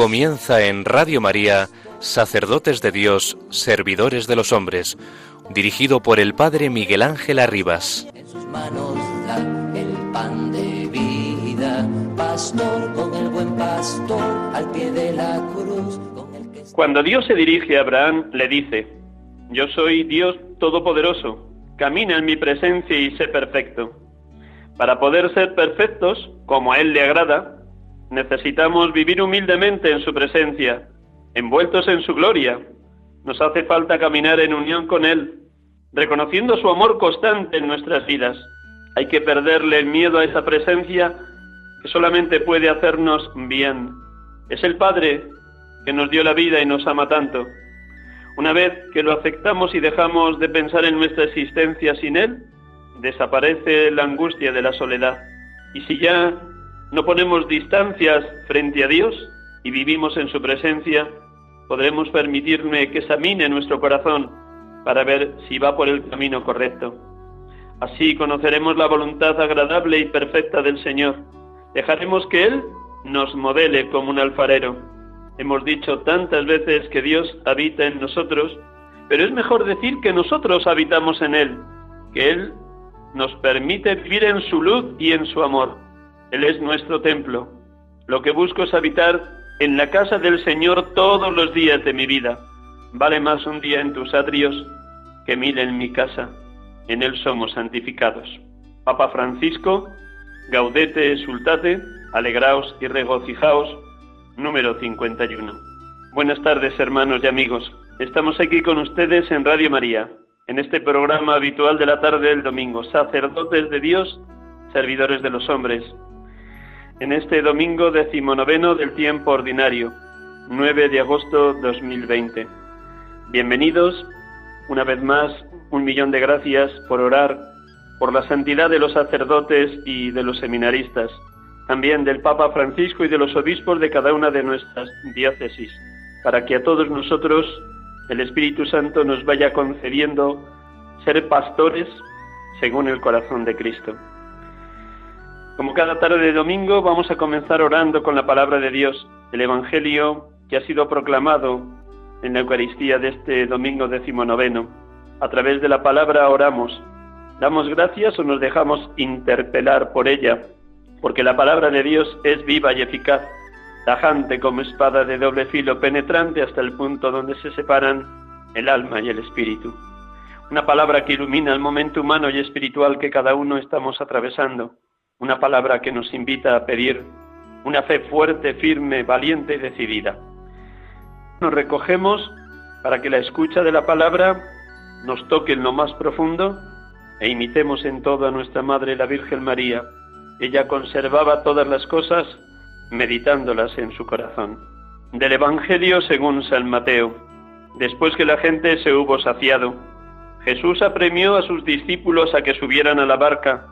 Comienza en Radio María, Sacerdotes de Dios, Servidores de los Hombres, dirigido por el Padre Miguel Ángel Arribas. En sus manos da el pan de vida, pastor con el buen pastor al pie de la cruz. Con el que Cuando Dios se dirige a Abraham, le dice, Yo soy Dios Todopoderoso, camina en mi presencia y sé perfecto. Para poder ser perfectos, como a Él le agrada, necesitamos vivir humildemente en su presencia, envueltos en su gloria. Nos hace falta caminar en unión con Él, reconociendo su amor constante en nuestras vidas. Hay que perderle el miedo a esa presencia que solamente puede hacernos bien. Es el Padre que nos dio la vida y nos ama tanto. Una vez que lo aceptamos y dejamos de pensar en nuestra existencia sin Él, desaparece la angustia de la soledad. Y si ya no ponemos distancias frente a Dios y vivimos en su presencia, podremos permitirme que examine nuestro corazón para ver si va por el camino correcto. Así conoceremos la voluntad agradable y perfecta del Señor. Dejaremos que Él nos modele como un alfarero. Hemos dicho tantas veces que Dios habita en nosotros, pero es mejor decir que nosotros habitamos en Él, que Él nos permite vivir en su luz y en su amor. Él es nuestro templo. Lo que busco es habitar en la casa del Señor todos los días de mi vida. Vale más un día en tus atrios que mil en mi casa. En Él somos santificados. Papa Francisco, Gaudete Sultate, alegraos y regocijaos, número 51. Buenas tardes, hermanos y amigos. Estamos aquí con ustedes en Radio María, en este programa habitual de la tarde del domingo, sacerdotes de Dios, servidores de los hombres. En este domingo decimonoveno del tiempo ordinario, 9 de agosto 2020. Bienvenidos, una vez más, un millón de gracias por orar por la santidad de los sacerdotes y de los seminaristas, también del Papa Francisco y de los obispos de cada una de nuestras diócesis, para que a todos nosotros el Espíritu Santo nos vaya concediendo ser pastores según el corazón de Cristo. Como cada tarde de domingo vamos a comenzar orando con la palabra de Dios, el Evangelio que ha sido proclamado en la Eucaristía de este domingo decimonoveno. A través de la palabra oramos, damos gracias o nos dejamos interpelar por ella, porque la palabra de Dios es viva y eficaz, tajante como espada de doble filo, penetrante hasta el punto donde se separan el alma y el espíritu. Una palabra que ilumina el momento humano y espiritual que cada uno estamos atravesando. Una palabra que nos invita a pedir una fe fuerte, firme, valiente y decidida. Nos recogemos para que la escucha de la palabra nos toque en lo más profundo e imitemos en todo a nuestra Madre la Virgen María. Ella conservaba todas las cosas meditándolas en su corazón. Del Evangelio según San Mateo. Después que la gente se hubo saciado, Jesús apremió a sus discípulos a que subieran a la barca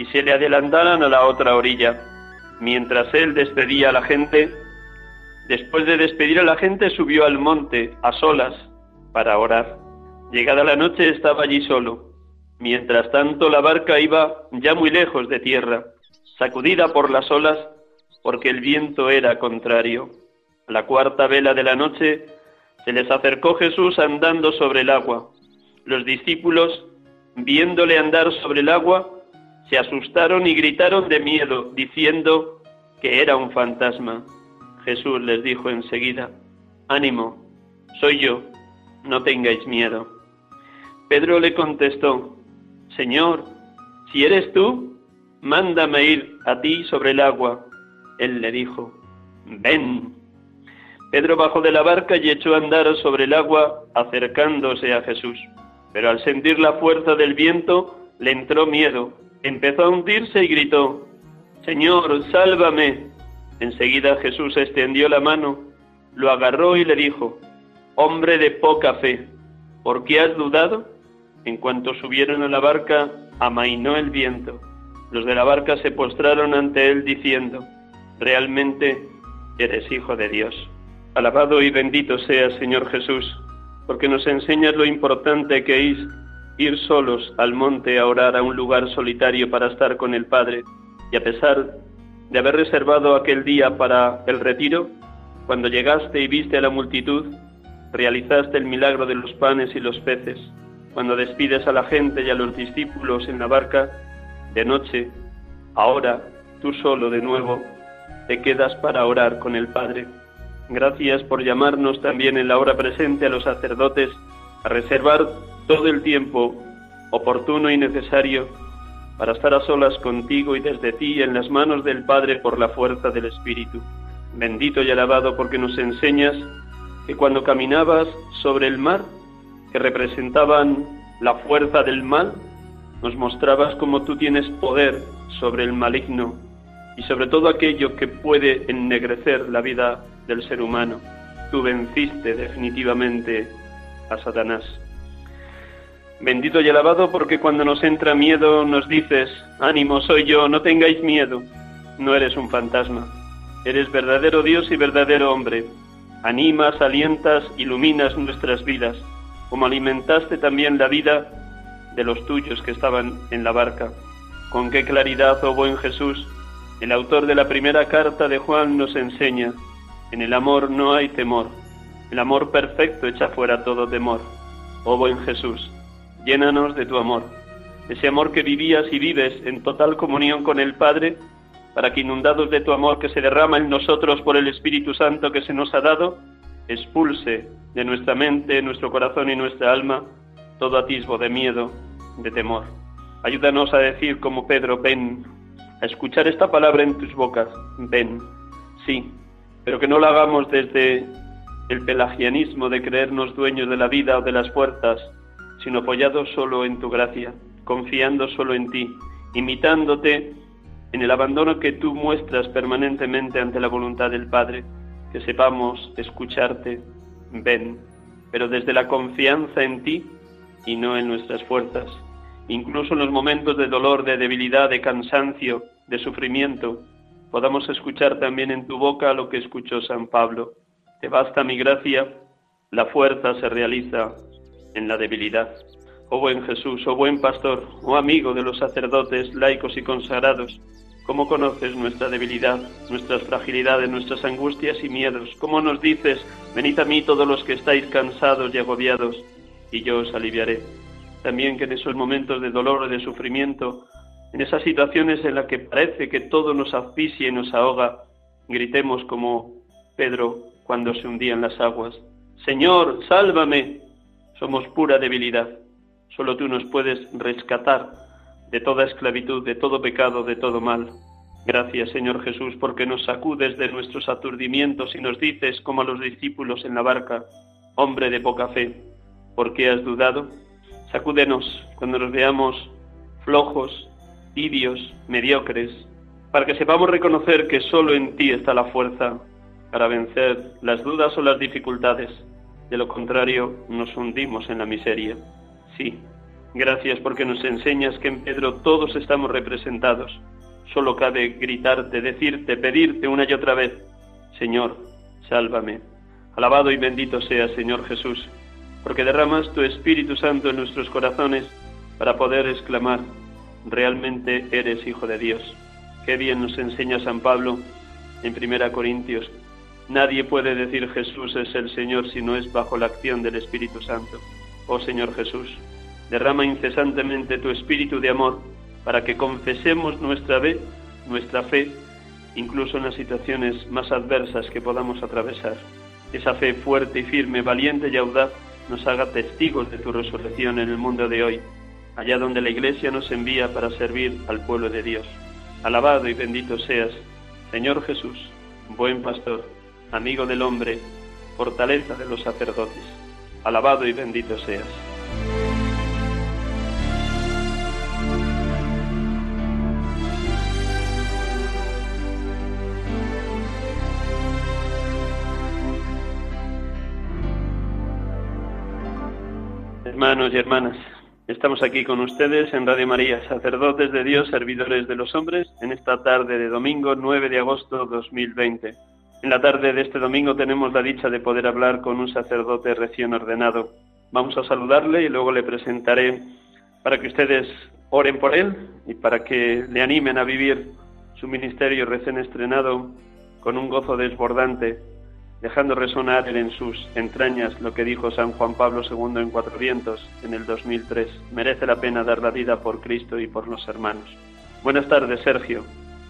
y se le adelantaran a la otra orilla. Mientras él despedía a la gente, después de despedir a la gente subió al monte a solas para orar. Llegada la noche estaba allí solo. Mientras tanto la barca iba ya muy lejos de tierra, sacudida por las olas porque el viento era contrario. A la cuarta vela de la noche se les acercó Jesús andando sobre el agua. Los discípulos, viéndole andar sobre el agua, se asustaron y gritaron de miedo, diciendo que era un fantasma. Jesús les dijo enseguida, ánimo, soy yo, no tengáis miedo. Pedro le contestó, Señor, si eres tú, mándame ir a ti sobre el agua. Él le dijo, ven. Pedro bajó de la barca y echó a andar sobre el agua acercándose a Jesús. Pero al sentir la fuerza del viento le entró miedo, empezó a hundirse y gritó, Señor, sálvame. Enseguida Jesús extendió la mano, lo agarró y le dijo, Hombre de poca fe, ¿por qué has dudado? En cuanto subieron a la barca, amainó el viento. Los de la barca se postraron ante él diciendo, Realmente eres hijo de Dios. Alabado y bendito seas, Señor Jesús, porque nos enseñas lo importante que es ir solos al monte a orar a un lugar solitario para estar con el Padre, y a pesar de haber reservado aquel día para el retiro, cuando llegaste y viste a la multitud, realizaste el milagro de los panes y los peces. Cuando despides a la gente y a los discípulos en la barca, de noche, ahora, tú solo de nuevo, te quedas para orar con el Padre. Gracias por llamarnos también en la hora presente a los sacerdotes a reservar todo el tiempo oportuno y necesario para estar a solas contigo y desde ti en las manos del Padre por la fuerza del Espíritu. Bendito y alabado porque nos enseñas que cuando caminabas sobre el mar, que representaban la fuerza del mal, nos mostrabas cómo tú tienes poder sobre el maligno y sobre todo aquello que puede ennegrecer la vida del ser humano. Tú venciste definitivamente a Satanás. Bendito y alabado porque cuando nos entra miedo nos dices, ánimo, soy yo, no tengáis miedo. No eres un fantasma, eres verdadero Dios y verdadero hombre. Animas, alientas, iluminas nuestras vidas, como alimentaste también la vida de los tuyos que estaban en la barca. Con qué claridad, oh buen Jesús, el autor de la primera carta de Juan nos enseña, en el amor no hay temor, el amor perfecto echa fuera todo temor. Oh buen Jesús, llénanos de tu amor, ese amor que vivías y vives en total comunión con el Padre, para que inundados de tu amor que se derrama en nosotros por el Espíritu Santo que se nos ha dado, expulse de nuestra mente, nuestro corazón y nuestra alma todo atisbo de miedo, de temor. Ayúdanos a decir como Pedro, ven, a escuchar esta palabra en tus bocas. Ven, sí, pero que no lo hagamos desde el pelagianismo de creernos dueños de la vida o de las puertas, sino apoyados solo en tu gracia, confiando solo en ti, imitándote en el abandono que tú muestras permanentemente ante la voluntad del Padre, que sepamos escucharte, ven, pero desde la confianza en ti y no en nuestras fuerzas incluso en los momentos de dolor, de debilidad, de cansancio, de sufrimiento, podamos escuchar también en tu boca lo que escuchó San Pablo. Te basta mi gracia, la fuerza se realiza en la debilidad. Oh buen Jesús, oh buen pastor, oh amigo de los sacerdotes, laicos y consagrados, ¿cómo conoces nuestra debilidad, nuestras fragilidades, nuestras angustias y miedos? ¿Cómo nos dices, venid a mí todos los que estáis cansados y agobiados, y yo os aliviaré? también que en esos momentos de dolor o de sufrimiento, en esas situaciones en las que parece que todo nos asfixia y nos ahoga, gritemos como Pedro cuando se hundían las aguas, Señor, sálvame. Somos pura debilidad. Solo tú nos puedes rescatar de toda esclavitud, de todo pecado, de todo mal. Gracias, Señor Jesús, porque nos sacudes de nuestros aturdimientos y nos dices, como a los discípulos en la barca, hombre de poca fe, ¿por qué has dudado? Sacúdenos cuando nos veamos flojos, tibios, mediocres, para que sepamos reconocer que solo en ti está la fuerza para vencer las dudas o las dificultades. De lo contrario, nos hundimos en la miseria. Sí, gracias porque nos enseñas que en Pedro todos estamos representados. Solo cabe gritarte, decirte, pedirte una y otra vez, Señor, sálvame. Alabado y bendito sea, Señor Jesús porque derramas tu Espíritu Santo en nuestros corazones para poder exclamar, realmente eres Hijo de Dios. Qué bien nos enseña San Pablo en Primera Corintios. Nadie puede decir Jesús es el Señor si no es bajo la acción del Espíritu Santo. Oh Señor Jesús, derrama incesantemente tu Espíritu de amor para que confesemos nuestra fe, nuestra fe, incluso en las situaciones más adversas que podamos atravesar. Esa fe fuerte y firme, valiente y audaz nos haga testigos de tu resurrección en el mundo de hoy, allá donde la Iglesia nos envía para servir al pueblo de Dios. Alabado y bendito seas, Señor Jesús, buen pastor, amigo del hombre, fortaleza de los sacerdotes. Alabado y bendito seas. Hermanos y hermanas, estamos aquí con ustedes en Radio María, sacerdotes de Dios, servidores de los hombres, en esta tarde de domingo 9 de agosto 2020. En la tarde de este domingo tenemos la dicha de poder hablar con un sacerdote recién ordenado. Vamos a saludarle y luego le presentaré para que ustedes oren por él y para que le animen a vivir su ministerio recién estrenado con un gozo desbordante dejando resonar en sus entrañas lo que dijo San Juan Pablo II en Cuatro Vientos en el 2003. Merece la pena dar la vida por Cristo y por los hermanos. Buenas tardes, Sergio.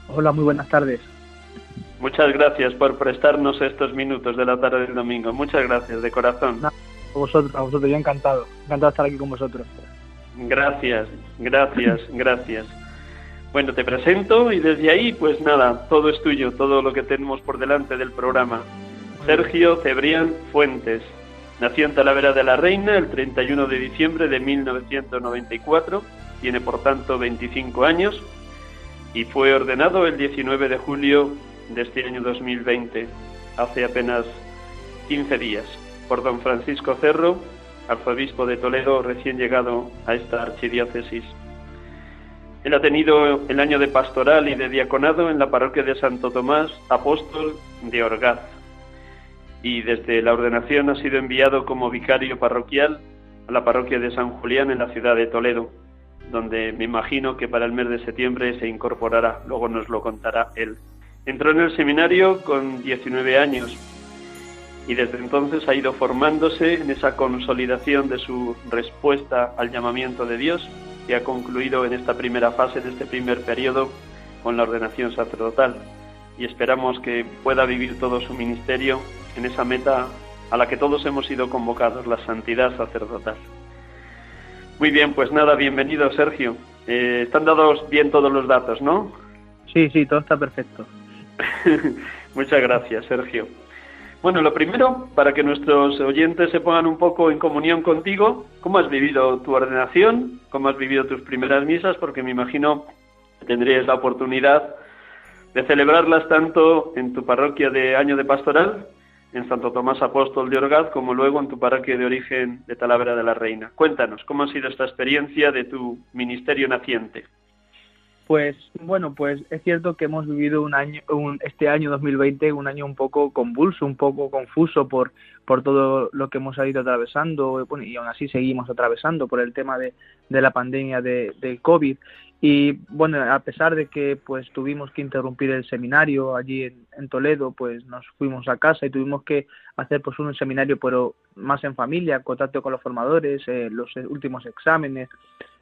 Hola, muy buenas tardes. Muchas gracias por prestarnos estos minutos de la tarde del domingo. Muchas gracias, de corazón. a vosotros, a vosotros, yo encantado. Encantado de estar aquí con vosotros. Gracias, gracias, gracias. Bueno, te presento y desde ahí, pues nada, todo es tuyo, todo lo que tenemos por delante del programa. Sergio Cebrián Fuentes. Nació en Talavera de la Reina el 31 de diciembre de 1994, tiene por tanto 25 años y fue ordenado el 19 de julio de este año 2020, hace apenas 15 días, por don Francisco Cerro, arzobispo de Toledo recién llegado a esta archidiócesis. Él ha tenido el año de pastoral y de diaconado en la parroquia de Santo Tomás, apóstol de Orgaz, y desde la ordenación ha sido enviado como vicario parroquial a la parroquia de San Julián en la ciudad de Toledo, donde me imagino que para el mes de septiembre se incorporará, luego nos lo contará él. Entró en el seminario con 19 años y desde entonces ha ido formándose en esa consolidación de su respuesta al llamamiento de Dios que ha concluido en esta primera fase de este primer periodo con la ordenación sacerdotal y esperamos que pueda vivir todo su ministerio en esa meta a la que todos hemos sido convocados, la santidad sacerdotal. Muy bien, pues nada, bienvenido Sergio. Eh, están dados bien todos los datos, ¿no? Sí, sí, todo está perfecto. Muchas gracias, Sergio. Bueno, lo primero, para que nuestros oyentes se pongan un poco en comunión contigo, ¿cómo has vivido tu ordenación? ¿Cómo has vivido tus primeras misas? Porque me imagino que tendrías la oportunidad de celebrarlas tanto en tu parroquia de año de pastoral en Santo Tomás Apóstol de Orgaz, como luego en tu parroquia de origen de Talavera de la Reina. Cuéntanos, ¿cómo ha sido esta experiencia de tu ministerio naciente? Pues bueno, pues es cierto que hemos vivido un año, este año 2020, un año un poco convulso, un poco confuso por, por todo lo que hemos ido atravesando y aún así seguimos atravesando por el tema de, de la pandemia de, COVID. Y bueno, a pesar de que pues tuvimos que interrumpir el seminario allí en, Toledo, pues nos fuimos a casa y tuvimos que hacer pues un seminario pero más en familia, contacto con los formadores, eh, los últimos exámenes.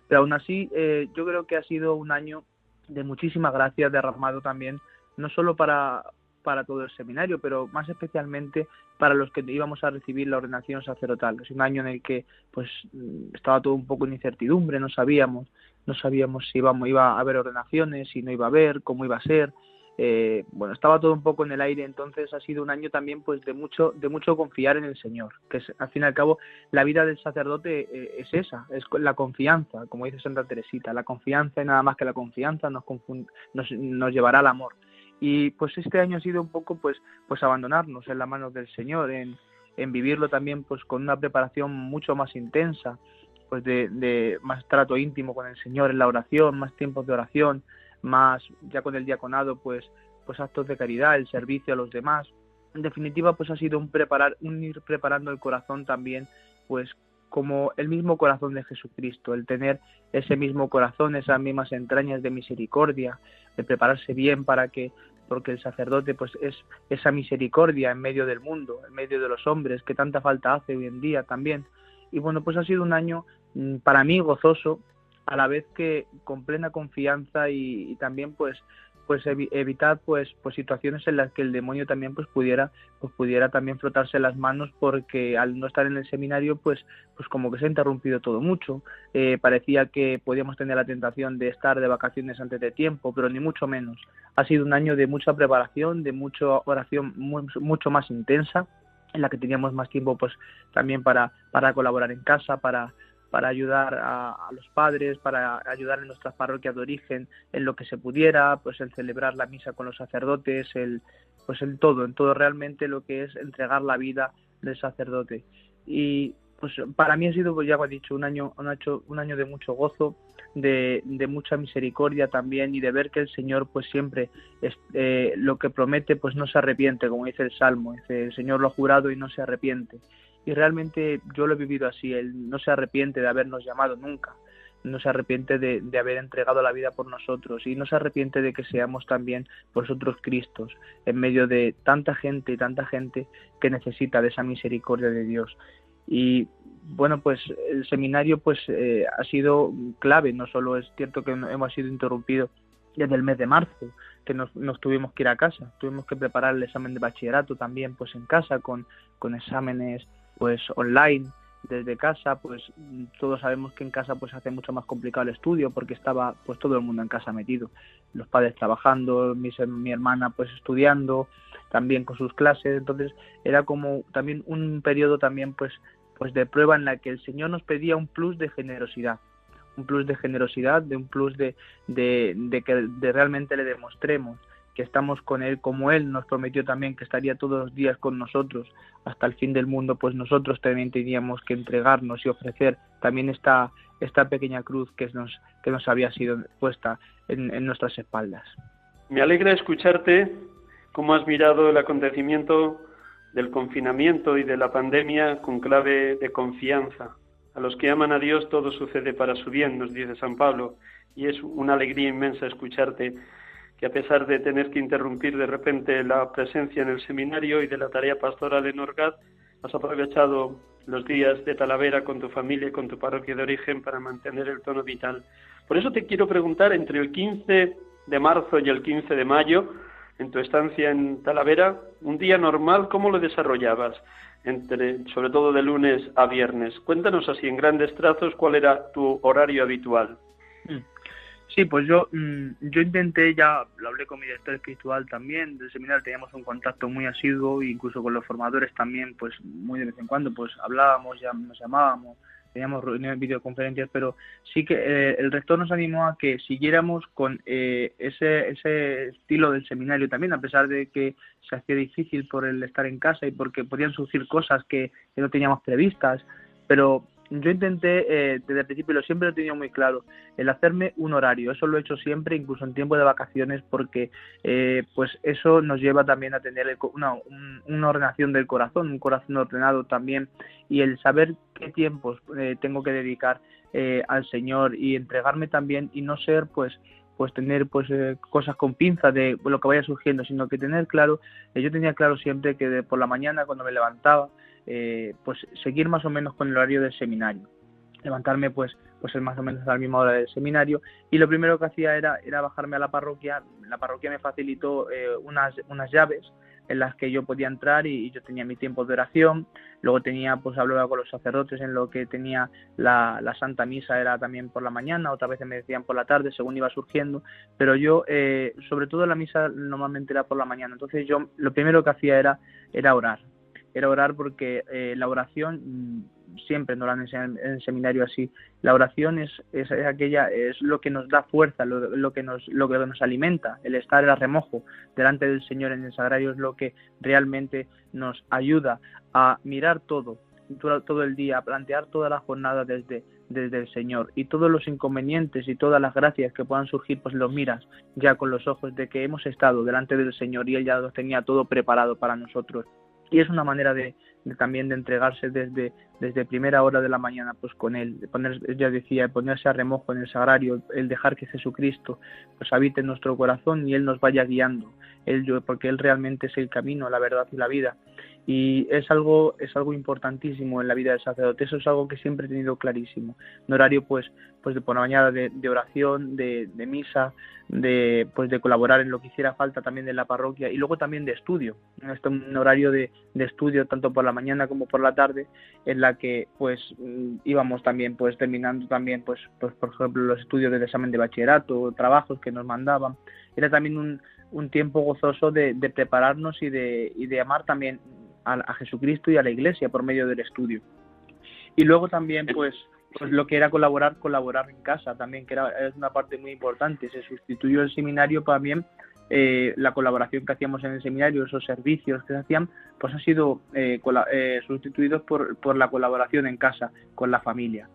Pero aún así eh, yo creo que ha sido un año de muchísima gracia derramado también, no solo para, para todo el seminario, pero más especialmente para los que íbamos a recibir la ordenación sacerdotal. Es un año en el que pues estaba todo un poco en incertidumbre, no sabíamos no sabíamos si iba, iba a haber ordenaciones, si no iba a haber, cómo iba a ser. Eh, bueno, estaba todo un poco en el aire, entonces ha sido un año también pues de mucho, de mucho confiar en el Señor, que es, al fin y al cabo la vida del sacerdote eh, es esa, es la confianza, como dice Santa Teresita, la confianza y nada más que la confianza nos, llevará al amor. Y pues este año ha sido un poco pues, pues abandonarnos en la mano del Señor, en, en vivirlo también pues con una preparación mucho más intensa, pues de, más trato íntimo con el Señor en la oración, más tiempos de oración, más ya con el diaconado, pues, pues actos de caridad, el servicio a los demás. En definitiva, pues ha sido un preparar, un ir preparando el corazón también, pues como el mismo corazón de Jesucristo, el tener ese mismo corazón, esas mismas entrañas de misericordia, de prepararse bien para que, porque el sacerdote pues es esa misericordia en medio del mundo, en medio de los hombres, que tanta falta hace hoy en día también. Y bueno, pues ha sido un año Mm, para mí gozoso, a la vez que con plena confianza y, también pues pues evitar pues pues situaciones en las que el demonio también pues pudiera pues pudiera también frotarse las manos porque al no estar en el seminario pues pues como que se ha interrumpido todo mucho. Eh, parecía que podíamos tener la tentación de estar de vacaciones antes de tiempo pero ni mucho menos. Ha sido un año de mucha preparación de mucha oración mucho más intensa en la que teníamos más tiempo pues también para, para colaborar en casa, para, para ayudar a, los padres, para ayudar en nuestras parroquias de origen en lo que se pudiera, pues el celebrar la misa con los sacerdotes, el pues en todo, en todo realmente lo que es entregar la vida del sacerdote. Y pues para mí ha sido, pues ya he dicho, un año, un año, un año de mucho gozo, de, de, mucha misericordia también y de ver que el Señor pues siempre es, eh, lo que promete pues no se arrepiente, como dice el Salmo, dice el Señor lo ha jurado y no se arrepiente. Y realmente yo lo he vivido así, Él no se arrepiente de habernos llamado nunca, no se arrepiente de, de, haber entregado la vida por nosotros y no se arrepiente de que seamos también vosotros Cristos en medio de tanta gente y tanta gente que necesita de esa misericordia de Dios. Y bueno, pues el seminario pues eh, ha sido clave, no solo es cierto que hemos sido interrumpidos desde el mes de marzo, que nos, tuvimos que ir a casa, tuvimos que preparar el examen de bachillerato también pues en casa, con, con exámenes pues online desde casa, pues todos sabemos que en casa pues hace mucho más complicado el estudio porque estaba pues todo el mundo en casa metido, los padres trabajando, mi, mi hermana pues estudiando, también con sus clases, entonces era como también un periodo también pues pues de prueba en la que el Señor nos pedía un plus de generosidad, un plus de generosidad, de un plus de, de, que de realmente le demostremos que estamos con Él como Él nos prometió también que estaría todos los días con nosotros hasta el fin del mundo, pues nosotros también teníamos que entregarnos y ofrecer también esta, esta pequeña cruz que nos, que nos había sido puesta en, en nuestras espaldas. Me alegra escucharte cómo has mirado el acontecimiento del confinamiento y de la pandemia con clave de confianza. A los que aman a Dios todo sucede para su bien, nos dice San Pablo, y es una alegría inmensa escucharte que a pesar de tener que interrumpir de repente la presencia en el seminario y de la tarea pastoral en Orgaz, has aprovechado los días de Talavera con tu familia y con tu parroquia de origen para mantener el tono vital. Por eso te quiero preguntar, entre el 15 de marzo y el 15 de mayo, en tu estancia en Talavera, un día normal, ¿cómo lo desarrollabas? Entre, sobre todo de lunes a viernes. Cuéntanos así en grandes trazos cuál era tu horario habitual. Sí, pues yo, mm, yo intenté, ya lo hablé con mi director espiritual también, del seminario teníamos un contacto muy asiduo, incluso con los formadores también, pues muy de vez en cuando, pues hablábamos, ya nos llamábamos, teníamos reuniones, videoconferencias, pero sí que eh, el rector nos animó a que siguiéramos con eh, ese, ese estilo del seminario también, a pesar de que se hacía difícil por el estar en casa y porque podían surgir cosas que, que no teníamos previstas, pero yo intenté, eh, desde el principio, lo siempre lo he tenido muy claro, el hacerme un horario. Eso lo he hecho siempre, incluso en tiempo de vacaciones, porque eh, pues eso nos lleva también a tener una, una, ordenación del corazón, un corazón ordenado también, y el saber qué tiempos eh, tengo que dedicar al Señor y entregarme también y no ser pues pues tener pues cosas con pinza de lo que vaya surgiendo, sino que tener claro, yo tenía claro siempre que por la mañana cuando me levantaba, eh, pues seguir más o menos con el horario del seminario. Levantarme pues pues más o menos a la misma hora del seminario. Y lo primero que hacía era era bajarme a la parroquia. La parroquia me facilitó eh, unas unas llaves en las que yo podía entrar y, yo tenía mi tiempo de oración. Luego tenía pues hablaba con los sacerdotes en lo que tenía la, la santa misa era también por la mañana otras veces me decían por la tarde según iba surgiendo. Pero yo eh, sobre todo la misa normalmente era por la mañana. Entonces yo lo primero que hacía era era orar orar porque eh, la oración mm, siempre nos la han enseñado en el seminario así. La oración es, es, aquella es lo que nos da fuerza lo, que nos lo que nos alimenta el estar a remojo delante del Señor en el sagrario es lo que realmente nos ayuda a mirar todo todo el día a plantear toda la jornada desde desde el Señor. Y todos los inconvenientes y todas las gracias que puedan surgir pues los miras ya con los ojos de que hemos estado delante del Señor y él ya lo tenía todo preparado para nosotros y es una manera de, también de entregarse desde, desde primera hora de la mañana pues con él, de poner, ya decía, ponerse a remojo en el sagrario, el dejar que Jesucristo pues habite en nuestro corazón y él nos vaya guiando, él, porque él realmente es el camino, la verdad y la vida. Y es algo es algo importantísimo en la vida del sacerdote eso es algo que siempre he tenido clarísimo. Un horario pues pues de por la mañana de, oración de, misa de pues de colaborar en lo que hiciera falta también de la parroquia y luego también de estudio. Este un horario de, estudio tanto por la mañana como por la tarde en la que pues mm, íbamos también pues terminando también pues pues por ejemplo los estudios del examen de bachillerato trabajos que nos mandaban era también un, un tiempo gozoso de, de prepararnos y de, y de amar también a, Jesucristo y a la Iglesia por medio del estudio. Y luego también, pues, pues lo que era colaborar, colaborar en casa también, que era es una parte muy importante. Se sustituyó el seminario también eh, la colaboración que hacíamos en el seminario, esos servicios que se hacían, pues han sido eh, eh, sustituidos por, por la colaboración en casa con la familia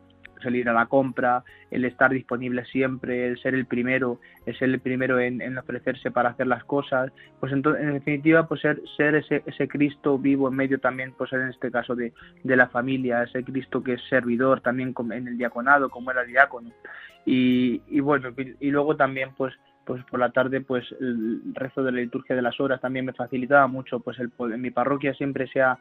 el ir a la compra, el estar disponible siempre, el ser el primero, el ser el primero en, ofrecerse para hacer las cosas, pues entonces, en definitiva, pues ser, ser ese, ese Cristo vivo en medio también, pues en este caso de, de la familia, ese Cristo que es servidor también en el diaconado, como era diácono. Y, y bueno, y luego también, pues, pues por la tarde pues el rezo de la liturgia de las horas también me facilitaba mucho pues el en mi parroquia siempre se ha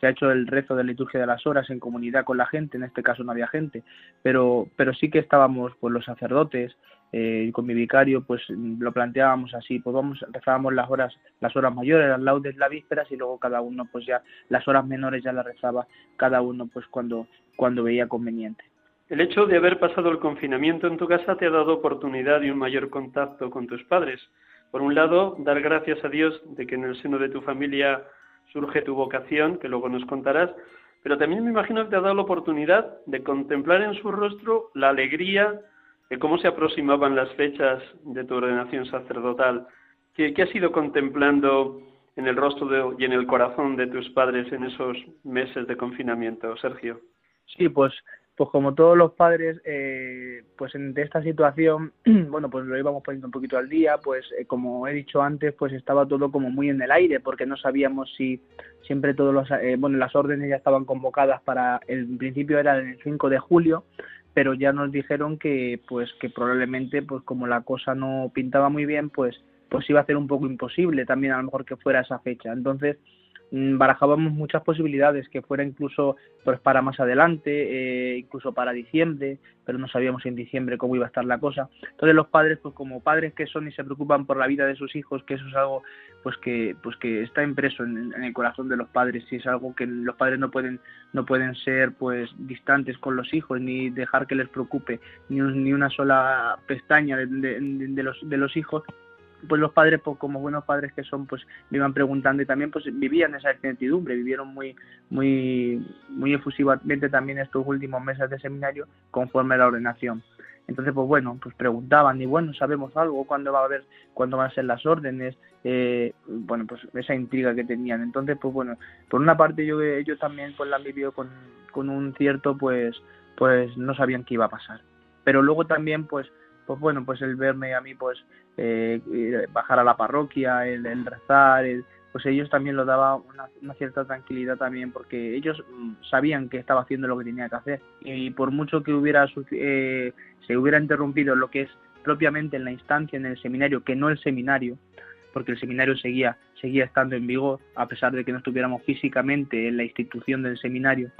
se ha hecho el rezo de la liturgia de las horas en comunidad con la gente, en este caso no había gente, pero, pero sí que estábamos pues los sacerdotes, eh, con mi vicario, pues lo planteábamos así, pues vamos, rezábamos las horas, las horas mayores, las laudes, las vísperas, y luego cada uno, pues ya, las horas menores ya las rezaba cada uno, pues cuando, cuando veía conveniente. El hecho de haber pasado el confinamiento en tu casa te ha dado oportunidad y un mayor contacto con tus padres. Por un lado, dar gracias a Dios de que en el seno de tu familia surge tu vocación, que luego nos contarás, pero también me imagino que te ha dado la oportunidad de contemplar en su rostro la alegría de cómo se aproximaban las fechas de tu ordenación sacerdotal. ¿Qué, has ido contemplando en el rostro y en el corazón de tus padres en esos meses de confinamiento, Sergio? Sí, pues pues como todos los padres, eh, pues en, de esta situación, bueno, pues lo íbamos poniendo un poquito al día, pues eh, como he dicho antes, pues estaba todo como muy en el aire, porque no sabíamos si siempre todos los, eh, bueno, las órdenes ya estaban convocadas para, el principio era el 5 de julio, pero ya nos dijeron que, pues que probablemente, pues como la cosa no pintaba muy bien, pues, pues iba a ser un poco imposible también a lo mejor que fuera esa fecha. Entonces, barajábamos muchas posibilidades, que fuera incluso pues para más adelante, eh, incluso para diciembre, pero no sabíamos en diciembre cómo iba a estar la cosa. Entonces los padres, pues como padres que son y se preocupan por la vida de sus hijos, que eso es algo pues que pues que está impreso en, el corazón de los padres y es algo que los padres no pueden no pueden ser pues distantes con los hijos ni dejar que les preocupe ni, ni una sola pestaña de los de los hijos pues los padres, pues como buenos padres que son, pues me iban preguntando y también pues vivían esa incertidumbre, vivieron muy, muy, muy efusivamente también estos últimos meses de seminario conforme a la ordenación. Entonces, pues bueno, pues preguntaban y bueno, sabemos algo, cuándo va a haber, cuándo van a ser las órdenes, eh, bueno, pues esa intriga que tenían. Entonces, pues bueno, por una parte yo ellos también pues la han vivido con, con un cierto, pues, pues no sabían qué iba a pasar. Pero luego también, pues, pues bueno, pues el verme a mí, pues eh, bajar a la parroquia, el, rezar, pues ellos también lo daba una, cierta tranquilidad también, porque ellos mm, sabían que estaba haciendo lo que tenía que hacer. Y por mucho que hubiera eh, se hubiera interrumpido lo que es propiamente en la instancia, en el seminario, que no el seminario, porque el seminario seguía, seguía estando en vigor, a pesar de que no estuviéramos físicamente en la institución del seminario,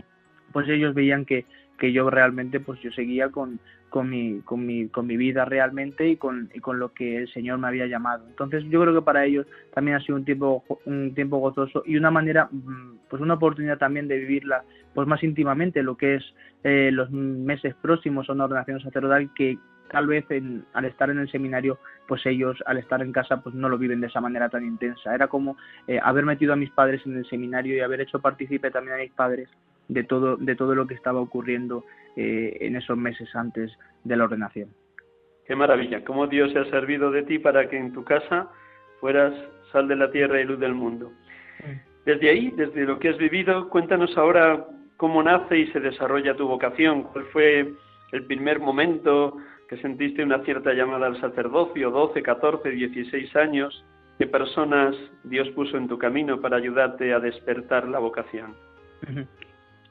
pues ellos veían que, que yo realmente pues yo seguía con, con mi, con mi, con mi vida realmente y con, y con lo que el Señor me había llamado. Entonces yo creo que para ellos también ha sido un tiempo, un tiempo gozoso y una manera, mm, pues una oportunidad también de vivirla pues más íntimamente lo que es eh, los meses próximos a una ordenación sacerdotal que tal vez al estar en el seminario pues ellos al estar en casa pues no lo viven de esa manera tan intensa era como eh, haber metido a mis padres en el seminario y haber hecho partícipe también a mis padres de todo de todo lo que estaba ocurriendo eh, en esos meses antes de la ordenación. Qué maravilla, cómo Dios se ha servido de ti para que en tu casa fueras sal de la tierra y luz del mundo. Desde ahí, desde lo que has vivido, cuéntanos ahora cómo nace y se desarrolla tu vocación, cuál fue el primer momento que sentiste una cierta llamada al sacerdocio, 12, 14, 16 años, qué personas Dios puso en tu camino para ayudarte a despertar la vocación.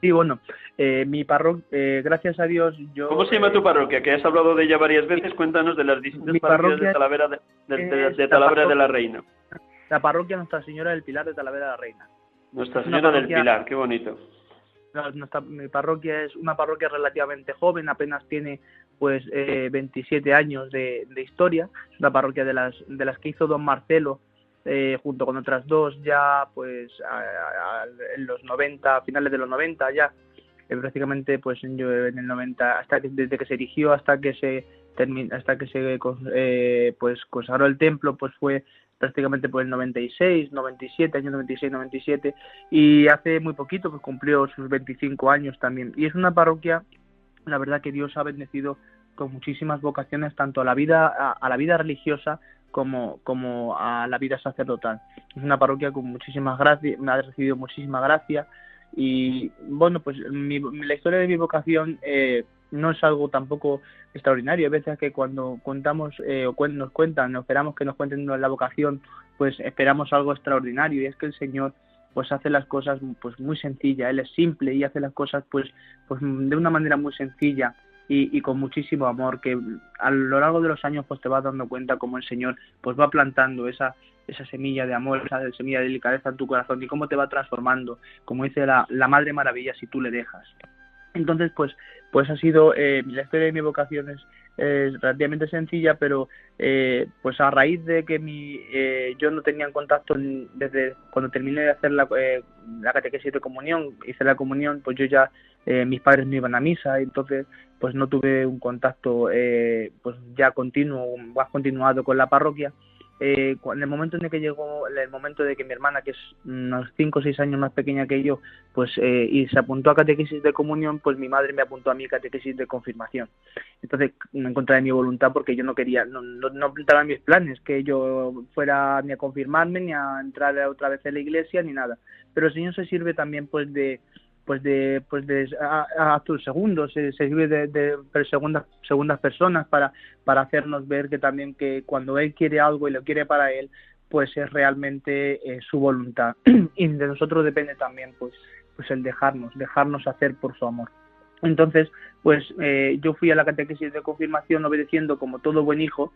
Sí, bueno, eh, mi parroquia, eh, gracias a Dios, yo... ¿Cómo se llama tu parroquia? Que has hablado de ella varias veces, cuéntanos de las distintas parroquias de Talavera de, Talavera de la Reina. La parroquia Nuestra Señora del Pilar de Talavera de la Reina. Nuestra Señora del Pilar, qué bonito. Nuestra, mi parroquia es una parroquia relativamente joven, apenas tiene pues eh, 27 años de, de historia. Es una parroquia de las, de las que hizo don Marcelo eh, junto con otras dos ya pues en los 90, finales de los 90 ya, eh, prácticamente pues yo en el 90, hasta que, desde que se erigió hasta que se hasta que se eh, pues consagró el templo pues fue prácticamente por el 96, 97, año 96, 97 y hace muy poquito pues cumplió sus 25 años también. Y es una parroquia la verdad que Dios ha bendecido con muchísimas vocaciones tanto a la vida a, la vida religiosa como, como a la vida sacerdotal. Es una parroquia con muchísimas gracias, ha recibido muchísima gracia y bueno, pues la historia de mi vocación eh, no es algo tampoco extraordinario. Hay veces que cuando contamos eh, o nos cuentan, esperamos que nos cuenten la vocación, pues esperamos algo extraordinario y es que el Señor pues hace las cosas pues muy sencillas, él es simple y hace las cosas pues pues de una manera muy sencilla y, con muchísimo amor que a lo largo de los años pues te vas dando cuenta cómo el Señor pues va plantando esa esa semilla de amor, esa semilla de delicadeza en tu corazón y cómo te va transformando, como dice la, la Madre Maravilla si tú le dejas. Entonces, pues, pues ha sido, eh, la historia de mi vocación es, relativamente sencilla, pero eh, pues a raíz de que mi, eh, yo no tenía en contacto desde cuando terminé de hacer la, la catequesis de comunión, hice la comunión, pues yo ya, mis padres no iban a misa, y entonces pues no tuve un contacto pues ya continuo, más continuado con la parroquia, eh, en el momento en el que llegó el momento de que mi hermana, que es unos 5 o 6 años más pequeña que yo, pues eh, y se apuntó a catequesis de comunión, pues mi madre me apuntó a mi catequesis de confirmación. Entonces me encontré de mi voluntad porque yo no quería, no, no, no en mis planes que yo fuera ni a confirmarme, ni a entrar otra vez en la iglesia, ni nada. Pero el Señor se sirve también pues de pues de pues de actos segundos se, sirve de, de, segundas segundas personas para para hacernos ver que también que cuando él quiere algo y lo quiere para él pues es realmente eh, su voluntad. Y de nosotros depende también pues pues el dejarnos dejarnos hacer por su amor. Entonces, pues eh, yo fui a la catequesis de confirmación obedeciendo como todo buen hijo,